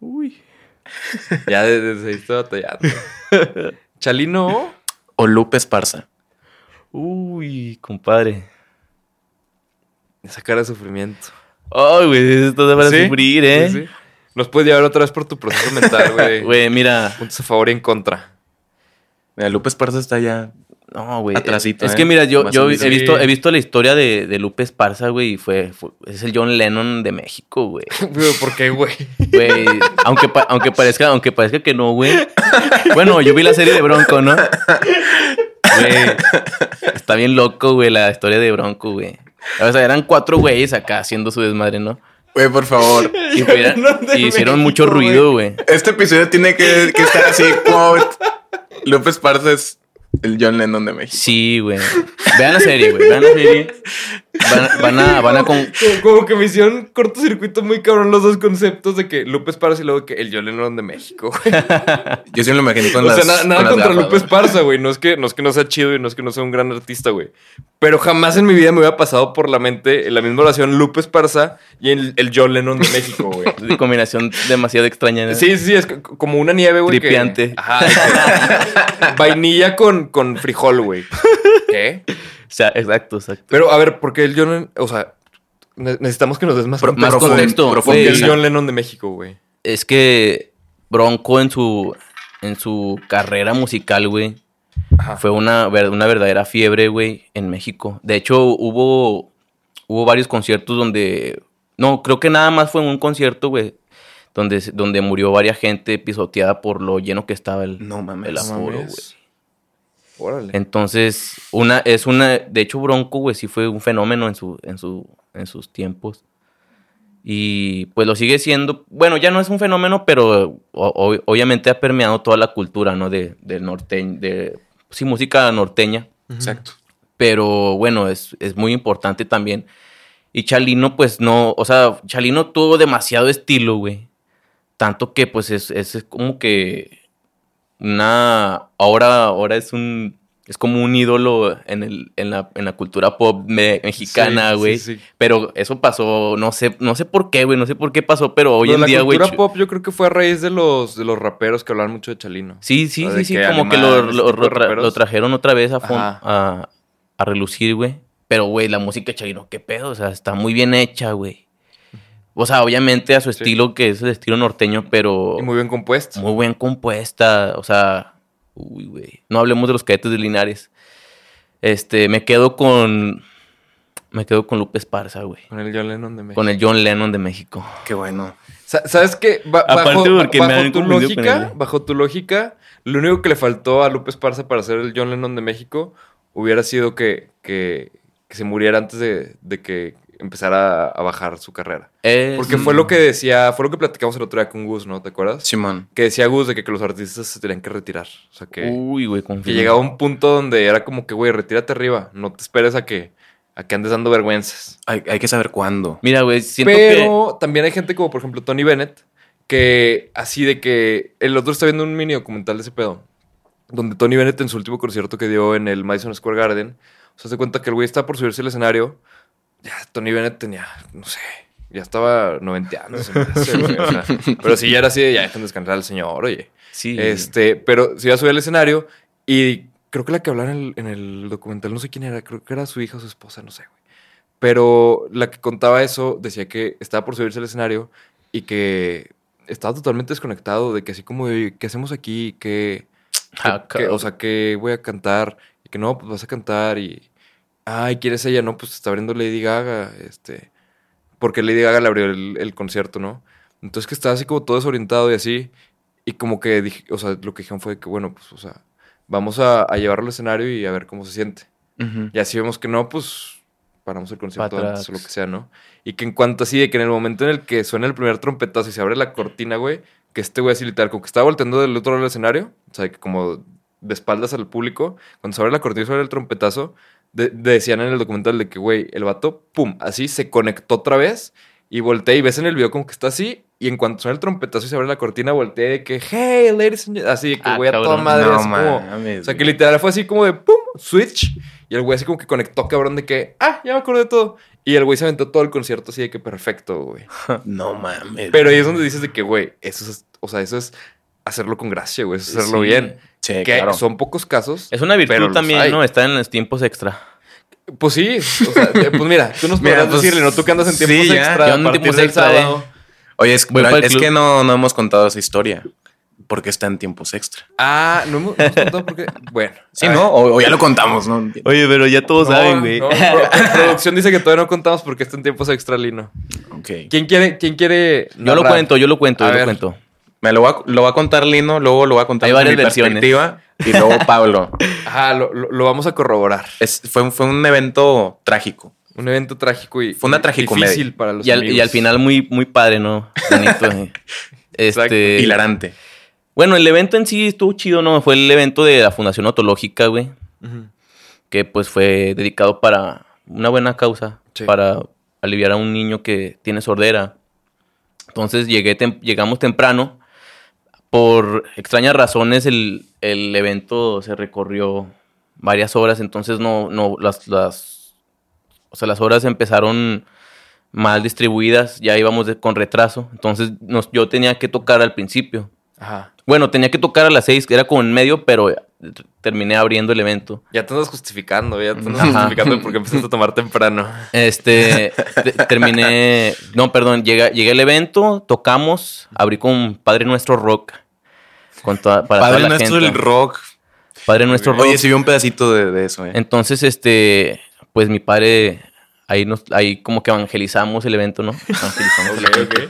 Speaker 2: Uy.
Speaker 1: Ya desde ahí estoy batallando. (laughs) Chalino o...
Speaker 3: O Lupe Esparza.
Speaker 2: Uy, compadre.
Speaker 1: Esa cara de sufrimiento.
Speaker 2: Ay, güey, esto te va a
Speaker 1: ¿Sí?
Speaker 2: sufrir, ¿eh?
Speaker 1: Sí, sí. Nos puedes llevar otra vez por tu proceso (laughs) mental, güey.
Speaker 2: Güey, mira.
Speaker 1: Puntos a favor y en contra.
Speaker 3: Mira, Lupe Esparza está ya.
Speaker 2: No, güey.
Speaker 3: Atrasito,
Speaker 2: Es
Speaker 3: ¿eh?
Speaker 2: que mira, yo,
Speaker 3: Más
Speaker 2: yo he visto, he visto la historia de, de Lupe Esparza, güey, y fue, fue- es el John Lennon de México, güey. (laughs)
Speaker 1: ¿Por qué, güey?
Speaker 2: Güey, aunque, pa- aunque parezca, aunque parezca que no, güey. Bueno, yo vi la serie de Bronco, ¿no? (laughs) Güey, está bien loco, güey, la historia de Bronco, güey. O sea, eran cuatro güeyes acá haciendo su desmadre, ¿no?
Speaker 3: Güey, por favor. (laughs)
Speaker 2: Y, fuera- hicieron
Speaker 1: México,
Speaker 2: mucho ruido, güey.
Speaker 3: Este episodio tiene que, que estar así, quote. Lupe Esparza es el John Lennon de México.
Speaker 2: Sí, güey. Vean la serie, güey. Vean la serie. (laughs) Van, a- van a, van a con... (laughs)
Speaker 1: Como, como que me hicieron cortocircuito muy cabrón los dos conceptos de que Lupe Esparza y luego que el John Lennon de México, güey. (laughs)
Speaker 3: Yo sí me lo imaginé con
Speaker 1: O
Speaker 3: las
Speaker 1: sea, na- nada
Speaker 3: con
Speaker 1: contra
Speaker 3: gafas,
Speaker 1: Lupe. Esparza, güey. No, es que, no es que no sea chido y no es que no sea un gran artista, güey. Pero jamás en mi vida me hubiera pasado por la mente en la misma oración Lupe Esparza y el, el John Lennon de México, güey. (laughs)
Speaker 2: De combinación demasiado extraña. ¿no?
Speaker 1: Sí, sí, es como una nieve, güey. que-
Speaker 2: Tripiante.
Speaker 1: Ajá. de que- vainilla con, con frijol, güey. ¿Qué?
Speaker 2: O sea, exacto, exacto.
Speaker 1: Pero, a ver, ¿por qué el John Lennon? O sea, ne- necesitamos que nos des más
Speaker 3: Pro-
Speaker 2: Más
Speaker 1: contexto.
Speaker 2: contexto.
Speaker 1: ¿Por
Speaker 3: profundo.
Speaker 1: qué
Speaker 2: güey.
Speaker 1: el John Lennon de México, güey?
Speaker 2: Es que Bronco en su, en su carrera musical, güey,
Speaker 1: Ajá.
Speaker 2: fue una, una verdadera fiebre, güey, en México. De hecho, hubo, hubo varios conciertos donde... No, creo que nada más fue un concierto, güey, donde, se- donde murió varias gente pisoteada por lo lleno que estaba el,
Speaker 3: No mames.
Speaker 2: el aforo, güey.
Speaker 1: Órale.
Speaker 2: Entonces, una, es una, de hecho, Bronco, güey, sí fue un fenómeno en su, en su, en sus tiempos. Y pues lo sigue siendo, bueno, ya no es un fenómeno, pero o- o- obviamente ha permeado toda la cultura, ¿no? De, del norteño, de, sí, música norteña.
Speaker 3: Exacto.
Speaker 2: Pero bueno, es, es muy importante también. Y Chalino, pues no, o sea, Chalino tuvo demasiado estilo, güey. Tanto que pues es, es como que una, ahora, ahora es un, es como un ídolo en, el, en, la, en la cultura pop me- mexicana, güey.
Speaker 1: sí, sí.
Speaker 2: Pero eso pasó, no sé, no sé por qué, güey, no sé por qué pasó, pero hoy en
Speaker 1: la
Speaker 2: día, güey.
Speaker 1: cultura
Speaker 2: Ch-
Speaker 1: pop yo creo que fue a raíz de los, de los raperos que hablaban mucho de Chalino.
Speaker 2: Sí, sí,
Speaker 1: O
Speaker 2: sí, sí, como que lo, lo- tra- trajeron otra vez a, a, a relucir, güey. Pero, güey, la música de Chalino, qué pedo, o sea, está muy bien hecha, güey. O sea, obviamente a su estilo, que es el estilo norteño, pero
Speaker 1: Y muy bien compuesto.
Speaker 2: muy bien compuesta, o sea, uy, güey. No hablemos de los cadetes de Linares. Este, me quedo con, me quedo con Lupe Esparza, güey.
Speaker 1: Con el John Lennon de México.
Speaker 2: Con el John Lennon de México.
Speaker 3: Qué bueno.
Speaker 1: Sa- ¿Sabes qué? Ba-
Speaker 2: Aparte
Speaker 1: bajo, bajo tu lógica,
Speaker 2: él.
Speaker 1: bajo tu lógica, lo único que le faltó a Lupe Esparza para ser el John Lennon de México hubiera sido que, que, que se muriera antes de, de que empezara a bajar su carrera.
Speaker 2: Es-
Speaker 1: Porque fue lo que decía, fue lo que platicamos el otro día con Gus, ¿no? ¿Te acuerdas?
Speaker 3: Simón.
Speaker 1: Que decía Gus de que, que los artistas se tenían que retirar. O sea, que,
Speaker 2: Uy, güey,
Speaker 1: que llegaba un punto donde era como que, güey, retírate arriba. No te esperes a que, a que andes dando vergüenzas.
Speaker 3: Hay, hay que saber cuándo.
Speaker 2: Mira, güey, siento que...
Speaker 1: Pero también hay gente como, por ejemplo, Tony Bennett, que así de que el otro está viendo un mini documental de ese pedo, donde Tony Bennett en su último concierto que dio en el Madison Square Garden, se hace cuenta que el güey está por subirse al escenario. Ya, Tony Bennett tenía, no sé, ya estaba 90 años. se me hace, güey, o sea, pero sí, ya era así de, ya dejen descansar al señor, oye.
Speaker 2: Sí.
Speaker 1: Este, pero se iba a subir al escenario y creo que la que hablaba en el, en el documental, no sé quién era, creo que era su hija o su esposa, no sé, güey. Pero la que contaba eso decía que estaba por subirse al escenario y que estaba totalmente desconectado de que así como ¿qué hacemos aquí? ¿Qué,
Speaker 2: Ah,
Speaker 1: qué- o sea, que voy a cantar? Y que no, pues vas a cantar y... Ay, ¿quieres ella? No, pues está abriendo Lady Gaga, este... Porque Lady Gaga le abrió el, el concierto, ¿no? Entonces que estaba así como todo desorientado y así. Y como que dije, o sea, lo que dijeron fue que, bueno, pues, o sea, vamos a, a llevarlo al escenario y a ver cómo se siente.
Speaker 2: Ujú.
Speaker 1: Y así vemos que no, pues paramos el concierto antes o lo que sea, ¿no? Y que en cuanto así, de que en el momento en el que suena el primer trompetazo y se abre la cortina, güey, que este güey así literal, como que estaba volteando del otro lado del escenario, o sea, que como de espaldas al público, cuando se abre la cortina y suena el trompetazo, de- decían en el documental de que, güey, el vato, pum, así se conectó otra vez y voltea y ves en el video como que está así y en cuanto suena el trompetazo y se abre la cortina, voltea de que, hey, ladies and gen-", así de que,
Speaker 2: Ah,
Speaker 1: güey, a toda madre,
Speaker 3: No
Speaker 1: así como... O sea, que literal fue así como de pum, switch. Y el güey así como que conectó, cabrón, de que, ah, ya me acordé de todo. Y el güey se aventó todo el concierto así de que perfecto, güey. (laughs)
Speaker 3: No mames.
Speaker 1: Pero ahí es donde dices de que, güey, eso es, o sea, eso es hacerlo con gracia, güey, es hacerlo
Speaker 2: Sí.
Speaker 1: bien.
Speaker 3: Sí,
Speaker 1: Que
Speaker 3: claro.
Speaker 1: son pocos casos.
Speaker 2: Es una virtud también,
Speaker 1: hay.
Speaker 2: ¿no? Está en los tiempos extra.
Speaker 1: Pues sí, o sea, (laughs) pues mira, tú nos podrás
Speaker 3: pues,
Speaker 1: decirle, ¿no? Tú que andas en
Speaker 3: sí,
Speaker 1: tiempos
Speaker 3: ya.
Speaker 1: extra.
Speaker 2: Yo ando en tiempos extra, ¿eh?
Speaker 3: Oye, es,
Speaker 2: el
Speaker 3: es que no, no hemos contado esa historia. Porque está en tiempos extra.
Speaker 1: Ah, no hemos, contado porque, bueno.
Speaker 3: Sí, ¿no? O, o ya lo contamos, ¿no?
Speaker 2: Oye, pero ya todos
Speaker 1: No,
Speaker 2: saben, güey.
Speaker 1: no, pro- (laughs) producción dice que todavía no contamos porque está en tiempos extra, Lino.
Speaker 3: Ok.
Speaker 1: ¿Quién quiere, quién quiere
Speaker 2: Yo lo cuento, yo lo cuento,
Speaker 1: A
Speaker 2: yo
Speaker 1: ver.
Speaker 2: lo cuento.
Speaker 3: Me lo va, a- lo va a contar Lino, luego lo va a contar
Speaker 2: Hay varias
Speaker 3: mi
Speaker 2: versiones.
Speaker 3: perspectiva y luego (laughs) Pablo.
Speaker 1: Ajá, lo, lo- vamos a corroborar.
Speaker 3: Es- fue, un- fue un evento trágico.
Speaker 1: Un evento trágico y
Speaker 3: Fue una tragicomedia.
Speaker 1: difícil para los
Speaker 2: Y al,
Speaker 1: amigos.
Speaker 2: y al final muy, muy padre, ¿no? Bonito, (laughs) eh. Este,
Speaker 3: Hilarante.
Speaker 2: Bueno, el evento en sí estuvo chido, ¿no? Fue el evento de la Fundación Otológica, güey. Que pues fue dedicado para una buena causa.
Speaker 1: Sí.
Speaker 2: Para aliviar a un niño que tiene sordera. Entonces llegué tem- llegamos temprano. Por extrañas razones el, el evento se recorrió varias horas. Entonces no, no, las, las, o sea, las horas empezaron mal distribuidas. Ya íbamos de- con retraso. Entonces nos, yo tenía que tocar al principio.
Speaker 1: Ajá.
Speaker 2: Bueno, tenía que tocar a las seis, que era como en medio, pero terminé abriendo el evento.
Speaker 1: Ya te andas justificando, ya te andas
Speaker 2: Ajá.
Speaker 1: justificando porque empezaste a tomar temprano.
Speaker 2: Este, (laughs) te- terminé, no, perdón, llegué, llegué al evento, tocamos, abrí con Padre Nuestro Rock. Con toda, para
Speaker 3: Padre
Speaker 2: toda la
Speaker 3: nuestro
Speaker 2: gente.
Speaker 3: del rock.
Speaker 2: Padre Nuestro Rock.
Speaker 3: Oye, sí vi un pedacito de, de eso, eh.
Speaker 2: Entonces, este, pues mi padre, ahí nos, ahí como que evangelizamos el evento, ¿no? Evangelizamos a la gente.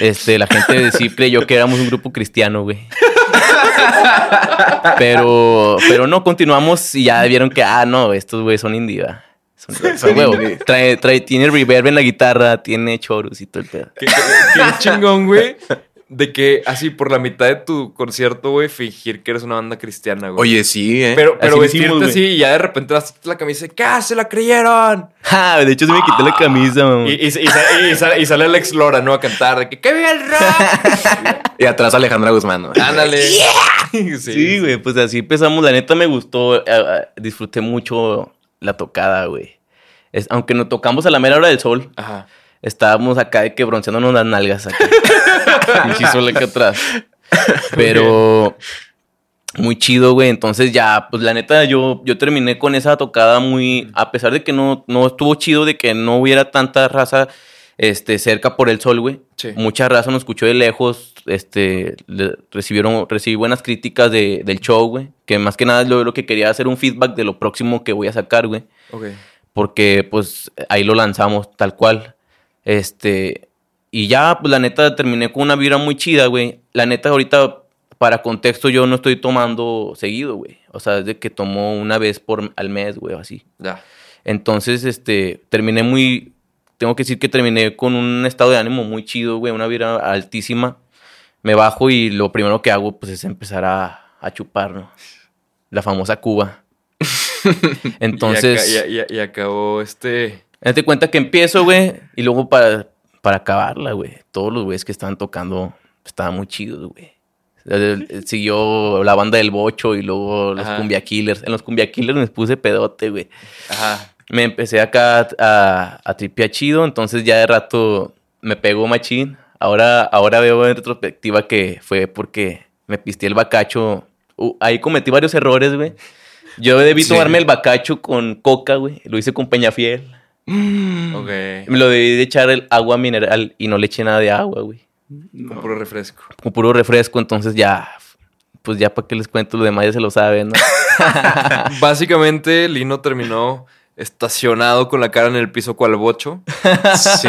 Speaker 2: Este, la gente sí creyó que éramos un grupo cristiano, güey. (laughs) Pero, pero no, continuamos y ya vieron que, ah, no, estos güeyes son indie, ¿va? Son, son huevo. Trae, trae, tiene reverb en la guitarra, tiene choros y todo el pedo.
Speaker 1: Qué, qué- qué chingón, güey. De que así por la mitad de tu concierto, güey, fingir que eres una banda cristiana, güey.
Speaker 3: Oye, sí, eh.
Speaker 1: pero, pero
Speaker 2: Así
Speaker 1: vestirte
Speaker 2: hicimos,
Speaker 1: así y ya de repente vas a la camisa y ¿qué? ¡Se la creyeron!
Speaker 2: Ah, de hecho, se me quité la camisa, mamá.
Speaker 1: Y, y- y sa- y sa- y sale Alex Lora, ¿no? A cantar de que ¡qué bien el (laughs) rock!
Speaker 3: Y atrás Alejandra Guzmán, ¿no?
Speaker 1: Ándale. (laughs) Sí,
Speaker 2: Sí, güey, pues así empezamos. La neta me gustó, eh, eh, disfruté mucho la tocada, güey. Es- aunque nos tocamos a la mera hora del sol,
Speaker 1: Ajá.
Speaker 2: Estábamos acá de que bronceándonos las nalgas. (laughs) Pinche sol acá atrás. Pero muy chido, güey. Entonces ya, pues la neta, yo, yo terminé con esa tocada muy. A pesar de que no, no estuvo chido, de que no hubiera tanta raza este, cerca por el sol, güey.
Speaker 1: Sí.
Speaker 2: Mucha raza nos escuchó de lejos. Este, le- recibieron, recibí buenas críticas de- del show, güey. Que más que nada lo, lo que quería hacer un feedback de lo próximo que voy a sacar, güey porque pues ahí lo lanzamos tal cual. Este, y ya, pues la neta terminé con una vibra muy chida, güey. La neta ahorita, para contexto, yo no estoy tomando seguido, güey. O sea, es de que tomo una vez por al mes, güey, o así.
Speaker 1: Ya.
Speaker 2: Entonces, este, terminé muy, tengo que decir que terminé con un estado de ánimo muy chido, güey, una vibra altísima. Me bajo y lo primero que hago, pues, es empezar a, a chupar, ¿no? La famosa Cuba. (laughs) Entonces...
Speaker 1: Y, aca- y- y- y acabó este.
Speaker 2: Date cuenta que empiezo, güey, y luego para, para acabarla, güey. Todos los güeyes que estaban tocando estaban muy chidos, güey. Siguió la banda del Bocho y luego los
Speaker 1: Ajá.
Speaker 2: Cumbia Killers. En los Cumbia Killers me puse pedote, güey.
Speaker 1: Ajá.
Speaker 2: Me empecé acá a, a tripear chido, entonces ya de rato me pegó machín. Ahora, ahora veo en retrospectiva que fue porque me pisté el bacacho. Uh, ahí cometí varios errores, güey. Yo debí
Speaker 3: Sí.
Speaker 2: tomarme el bacacho con coca, güey. Lo hice con Peñafiel.
Speaker 1: Ok.
Speaker 2: Me lo debí de echar el agua mineral y no le eché nada de agua, güey.
Speaker 1: Con puro refresco.
Speaker 2: Con puro refresco, entonces ya, pues ya para qué les cuento, lo demás ya se lo saben, ¿no? (laughs)
Speaker 1: Básicamente, Lino terminó estacionado con la cara en el piso cual bocho. (laughs)
Speaker 3: Sí.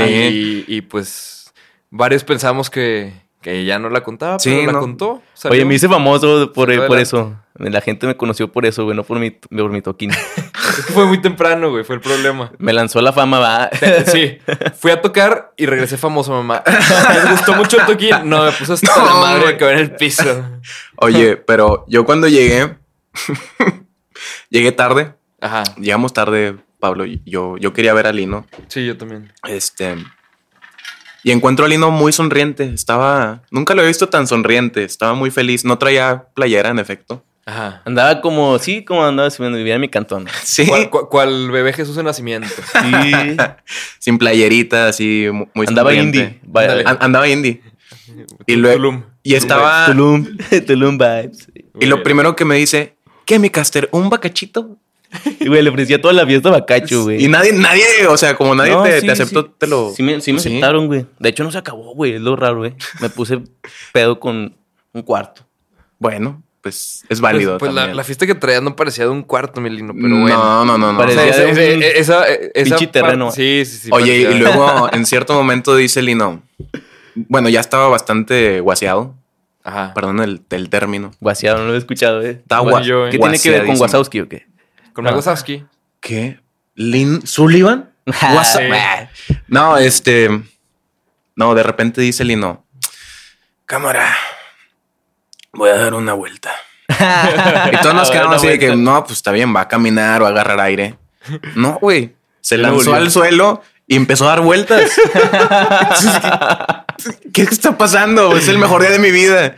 Speaker 1: Y, y, pues varios pensamos que, que ya no la contaba,
Speaker 3: Sí,
Speaker 1: pero la
Speaker 3: no.
Speaker 1: contó. salió.
Speaker 2: Oye, me hice famoso por, por eso. La gente me conoció por eso, güey, no por mi, por mi toquín. (laughs)
Speaker 1: Es (laughs) que fue muy temprano, güey, fue el problema.
Speaker 2: Me lanzó la fama, va. (laughs)
Speaker 1: Sí, fui a tocar y regresé famoso, mamá. (laughs) ¿Les gustó mucho el toquín? No, me puse hasta
Speaker 3: No,
Speaker 1: la madre
Speaker 3: güey.
Speaker 1: caber en el piso.
Speaker 3: Oye, pero yo cuando llegué, llegué tarde.
Speaker 1: Ajá,
Speaker 3: Llegamos tarde, Pablo. Yo, yo quería ver a Lino.
Speaker 1: sí, yo también.
Speaker 3: Este. Y encuentro a Lino muy sonriente. Estaba. Nunca lo he visto tan sonriente. Estaba muy feliz. No traía playera, en efecto.
Speaker 1: Ajá.
Speaker 2: Andaba como, sí, como andaba si viviera en mi cantón. (laughs)
Speaker 3: Sí.
Speaker 1: ¿Cuál, cuál- cuál bebé Jesús de nacimiento?
Speaker 2: Sí. (laughs)
Speaker 3: Sin playerita, así mu- muy
Speaker 2: andaba indie. Vaya-
Speaker 3: andaba indie. Y luego.
Speaker 1: Tulum.
Speaker 3: Y estaba.
Speaker 2: Tulum, (laughs) Tulum vibes.
Speaker 3: Y lo primero que me dice, ¿qué, mi caster? ¿Un bacachito?
Speaker 2: Y, güey, le ofrecía toda la fiesta bacacho, güey.
Speaker 3: Y nadie, nadie, o sea, como nadie
Speaker 2: No,
Speaker 3: te,
Speaker 2: sí,
Speaker 3: te aceptó,
Speaker 2: sí.
Speaker 3: te lo.
Speaker 2: Sí me, sí me aceptaron, güey. De hecho, no se acabó, güey. Es lo raro, güey. Me puse pedo con un cuarto.
Speaker 3: Bueno, pues es
Speaker 1: Pues,
Speaker 3: válido.
Speaker 1: pues la,
Speaker 3: también.
Speaker 1: la fiesta que traía no parecía de un cuarto, mi Lino, pero
Speaker 3: no,
Speaker 1: bueno.
Speaker 3: no, no, no.
Speaker 1: O sea,
Speaker 2: Parecía de un
Speaker 1: esa- esa-
Speaker 2: terreno.
Speaker 1: Sí, sí, sí.
Speaker 3: Oye, y luego (laughs) en cierto momento dice Lino, bueno, ya estaba bastante guaseado,
Speaker 1: Ajá.
Speaker 3: perdón el, el término.
Speaker 2: Guaseado, no lo he escuchado, eh.
Speaker 1: Bueno,
Speaker 3: gua-
Speaker 1: yo, eh.
Speaker 2: ¿Qué tiene que ver con. Wazowski o qué?
Speaker 1: Con
Speaker 2: Ah.
Speaker 1: Wazowski.
Speaker 3: ¿Qué? ¿Lin Sullivan? (laughs) No, este. No, de repente dice Lino, cámara, voy a dar una vuelta. (laughs) Y todos nos quedamos así de que, no, pues está bien, va a caminar o a agarrar aire. No, güey. Se lanzó al suelo y empezó a dar vueltas. (laughs) ¿Qué está pasando? Es el mejor día de mi vida.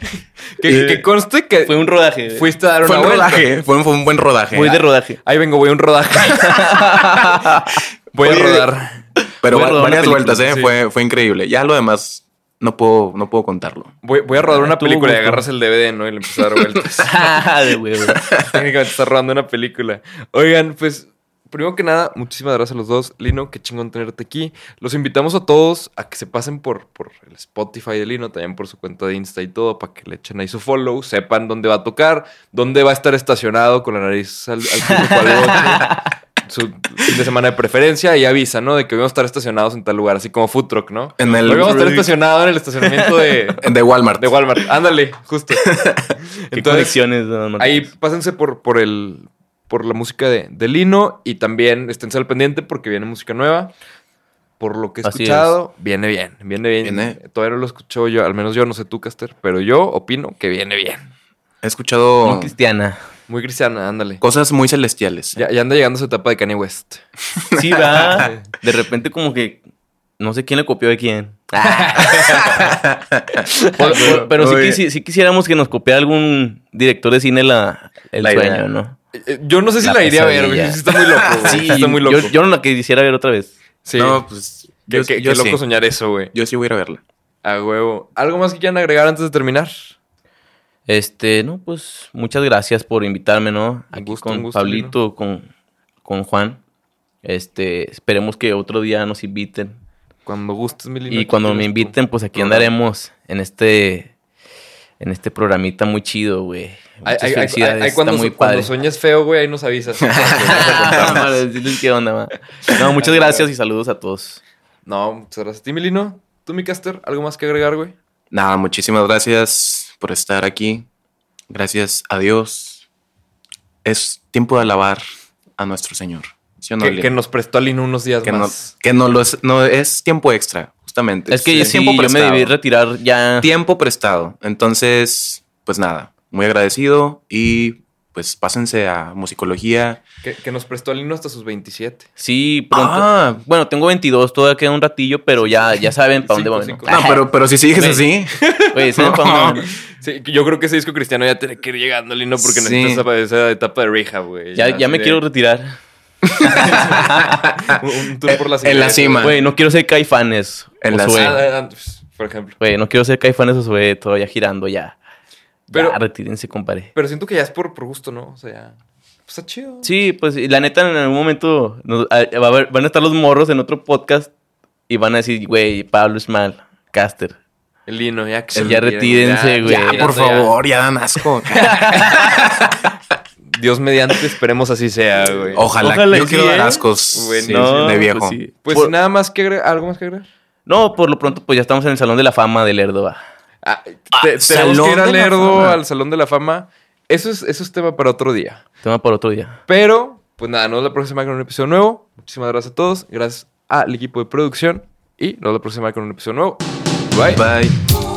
Speaker 1: Que, que conste que
Speaker 2: Fue un rodaje.
Speaker 1: fuiste a dar
Speaker 3: Fue
Speaker 1: una
Speaker 3: un
Speaker 1: vuelta.
Speaker 3: rodaje. Fue un, fue un buen rodaje.
Speaker 2: Muy de rodaje.
Speaker 1: Ahí vengo, voy a un rodaje. (laughs) voy a rodar.
Speaker 3: Pero
Speaker 2: Voy a rodar
Speaker 3: varias
Speaker 2: película,
Speaker 3: vueltas, ¿eh?
Speaker 1: sí.
Speaker 3: Fue, fue increíble. Ya lo demás, no puedo, no puedo contarlo.
Speaker 1: Voy, voy a rodar
Speaker 2: Ah,
Speaker 1: una
Speaker 2: tú,
Speaker 1: película y agarras el DVD, ¿no? Y le empiezas a dar vueltas. (laughs)
Speaker 2: Ah, de huevo. (laughs)
Speaker 1: Técnicamente estás rodando una película. Oigan, pues, primero que nada, muchísimas gracias a los dos. Lino, qué chingón tenerte aquí. Los invitamos a todos a que se pasen por, por el Spotify de Lino, también por su cuenta de Insta y todo, para que le echen ahí su follow, sepan dónde va a tocar, dónde va a estar estacionado con la nariz al, al (laughs) su fin de semana de preferencia y avisa, ¿no? De que vamos a estar estacionados en tal lugar, así como Food Truck, ¿no?
Speaker 3: En el-
Speaker 1: Hoy vamos a estar estacionados en el estacionamiento de, (laughs)
Speaker 3: De Walmart.
Speaker 1: de Walmart. Ándale, justo. (laughs)
Speaker 2: Qué conexiones. don.
Speaker 1: Ahí pásense por, por el por la música de, de Lino y también esténse al pendiente porque viene música nueva. Por lo que he
Speaker 2: Así
Speaker 1: escuchado, viene bien, viene bien.
Speaker 3: Viene.
Speaker 1: Todavía no lo escucho yo, al menos yo no sé tú, Caster, pero yo opino que viene bien.
Speaker 3: He escuchado
Speaker 2: Muy cristiana.
Speaker 1: Muy cristiana, ándale.
Speaker 3: cosas muy celestiales.
Speaker 1: Ya, ya anda llegando esa etapa de Kanye West.
Speaker 2: Sí, va. (laughs) De repente como que no sé quién le copió de quién. (laughs) Por- por- pero sí,
Speaker 3: Uy.
Speaker 2: quisi- sí quisiéramos que nos copiara algún director de cine la, el
Speaker 3: La idea.
Speaker 2: sueño, ¿no?
Speaker 1: Eh, eh, Yo no sé si la,
Speaker 2: La
Speaker 1: iría a ver, güey. está muy loco, güey. Sí, está muy loco. (laughs)
Speaker 2: Yo, yo no la quisiera ver otra vez.
Speaker 1: sí.
Speaker 3: No, pues.
Speaker 1: qué,
Speaker 3: Yo,
Speaker 1: qué-
Speaker 3: yo
Speaker 1: qué loco
Speaker 3: sí.
Speaker 1: soñar eso, güey.
Speaker 3: Yo sí voy a ir a verla.
Speaker 1: A huevo. ¿Algo más que quieran agregar antes de terminar?
Speaker 2: Este, no, pues muchas gracias por invitarme, ¿no? Aquí
Speaker 1: gusto,
Speaker 2: con
Speaker 1: gusto,
Speaker 2: Pablito, con, con Juan. Este, esperemos que otro día nos inviten.
Speaker 1: Cuando gustes, mi Lino,
Speaker 2: Y cuando me inviten, pues aquí
Speaker 1: programa.
Speaker 2: andaremos en este en este programita muy chido, güey.
Speaker 1: Ahí- ahí-
Speaker 2: felicidades,
Speaker 1: cuando,
Speaker 2: está muy
Speaker 1: cuando
Speaker 2: padre.
Speaker 1: sueñas feo, güey, ahí nos avisas. (laughs) (laughs)
Speaker 2: Qué onda. No, muchas gracias y saludos a todos.
Speaker 1: no, muchas gracias a ti, Milino. ¿Tú, mi caster? ¿Algo más que agregar, güey?
Speaker 3: Nada, muchísimas gracias por estar aquí. Gracias a Dios. Es tiempo de alabar a nuestro Señor. ¿Sí no,
Speaker 1: que, nos prestó a Lino unos días
Speaker 3: que no,
Speaker 1: más.
Speaker 3: que no lo es, no es tiempo extra, justamente.
Speaker 2: Es que
Speaker 3: es
Speaker 2: sí, yo me debí retirar ya.
Speaker 3: Tiempo prestado. Entonces, pues nada, muy agradecido y pues pásense a musicología.
Speaker 1: Que, que nos prestó a Lino hasta sus 27.
Speaker 2: Sí, pronto.
Speaker 3: Ah.
Speaker 2: Bueno, tengo 22, todavía queda un ratillo, pero ya, ya saben para dónde
Speaker 1: cinco.
Speaker 3: No, pero, pero si sigues así,
Speaker 2: Güey, ¿saben para dónde (laughs) van?
Speaker 1: Sí, yo creo que ese disco cristiano ya tiene que ir llegando, Lino, porque
Speaker 3: Sí.
Speaker 1: necesitas esa, etapa de rehab, güey.
Speaker 2: Ya, ya me
Speaker 1: de-
Speaker 2: quiero retirar. (laughs)
Speaker 1: Un, tour por las
Speaker 3: En la cima.
Speaker 2: Güey, no quiero ser caifanes.
Speaker 3: En la
Speaker 2: Josué.
Speaker 1: Ah, ah, ah, pues, por ejemplo.
Speaker 2: Güey, no quiero ser caifanes o todavía girando ya.
Speaker 1: Pero-
Speaker 2: ya, retírense, compadre.
Speaker 1: Pero siento que ya es por, por gusto, ¿no? O sea, ya. Pues está chido.
Speaker 2: Sí, pues y la neta en algún momento nos- a- va a haber- van a estar los morros en otro podcast y van a decir, güey, Pablo es mal, Caster.
Speaker 1: El Lino, ya que se
Speaker 2: ya retírense, güey.
Speaker 1: ya,
Speaker 3: ya, por favor, ya dan asco. (laughs)
Speaker 1: Dios mediante, esperemos así sea, güey.
Speaker 3: Ojalá,
Speaker 2: Ojalá
Speaker 3: yo quiero dar
Speaker 2: ¿eh?
Speaker 3: ascos
Speaker 1: Bueno,
Speaker 3: sí,
Speaker 2: no,
Speaker 3: de viejo.
Speaker 2: pues sí.
Speaker 1: Pues
Speaker 2: Por-
Speaker 1: nada más que agregar, ¿algo más que agregar?
Speaker 2: No, por lo pronto, pues ya estamos en el Salón de la Fama de Lerdo. Va.
Speaker 1: Ah, te-
Speaker 3: Ah,
Speaker 1: tenemos
Speaker 3: Salón
Speaker 1: que ir a Lerdo al Salón de la Fama. Eso es, eso es tema para otro día.
Speaker 2: Tema para otro día.
Speaker 1: Pero, pues nada, nos vemos la próxima semana con un episodio nuevo. Muchísimas gracias a todos. Gracias al equipo de producción. Y nos vemos la próxima semana con un episodio nuevo. Bye.
Speaker 3: Bye.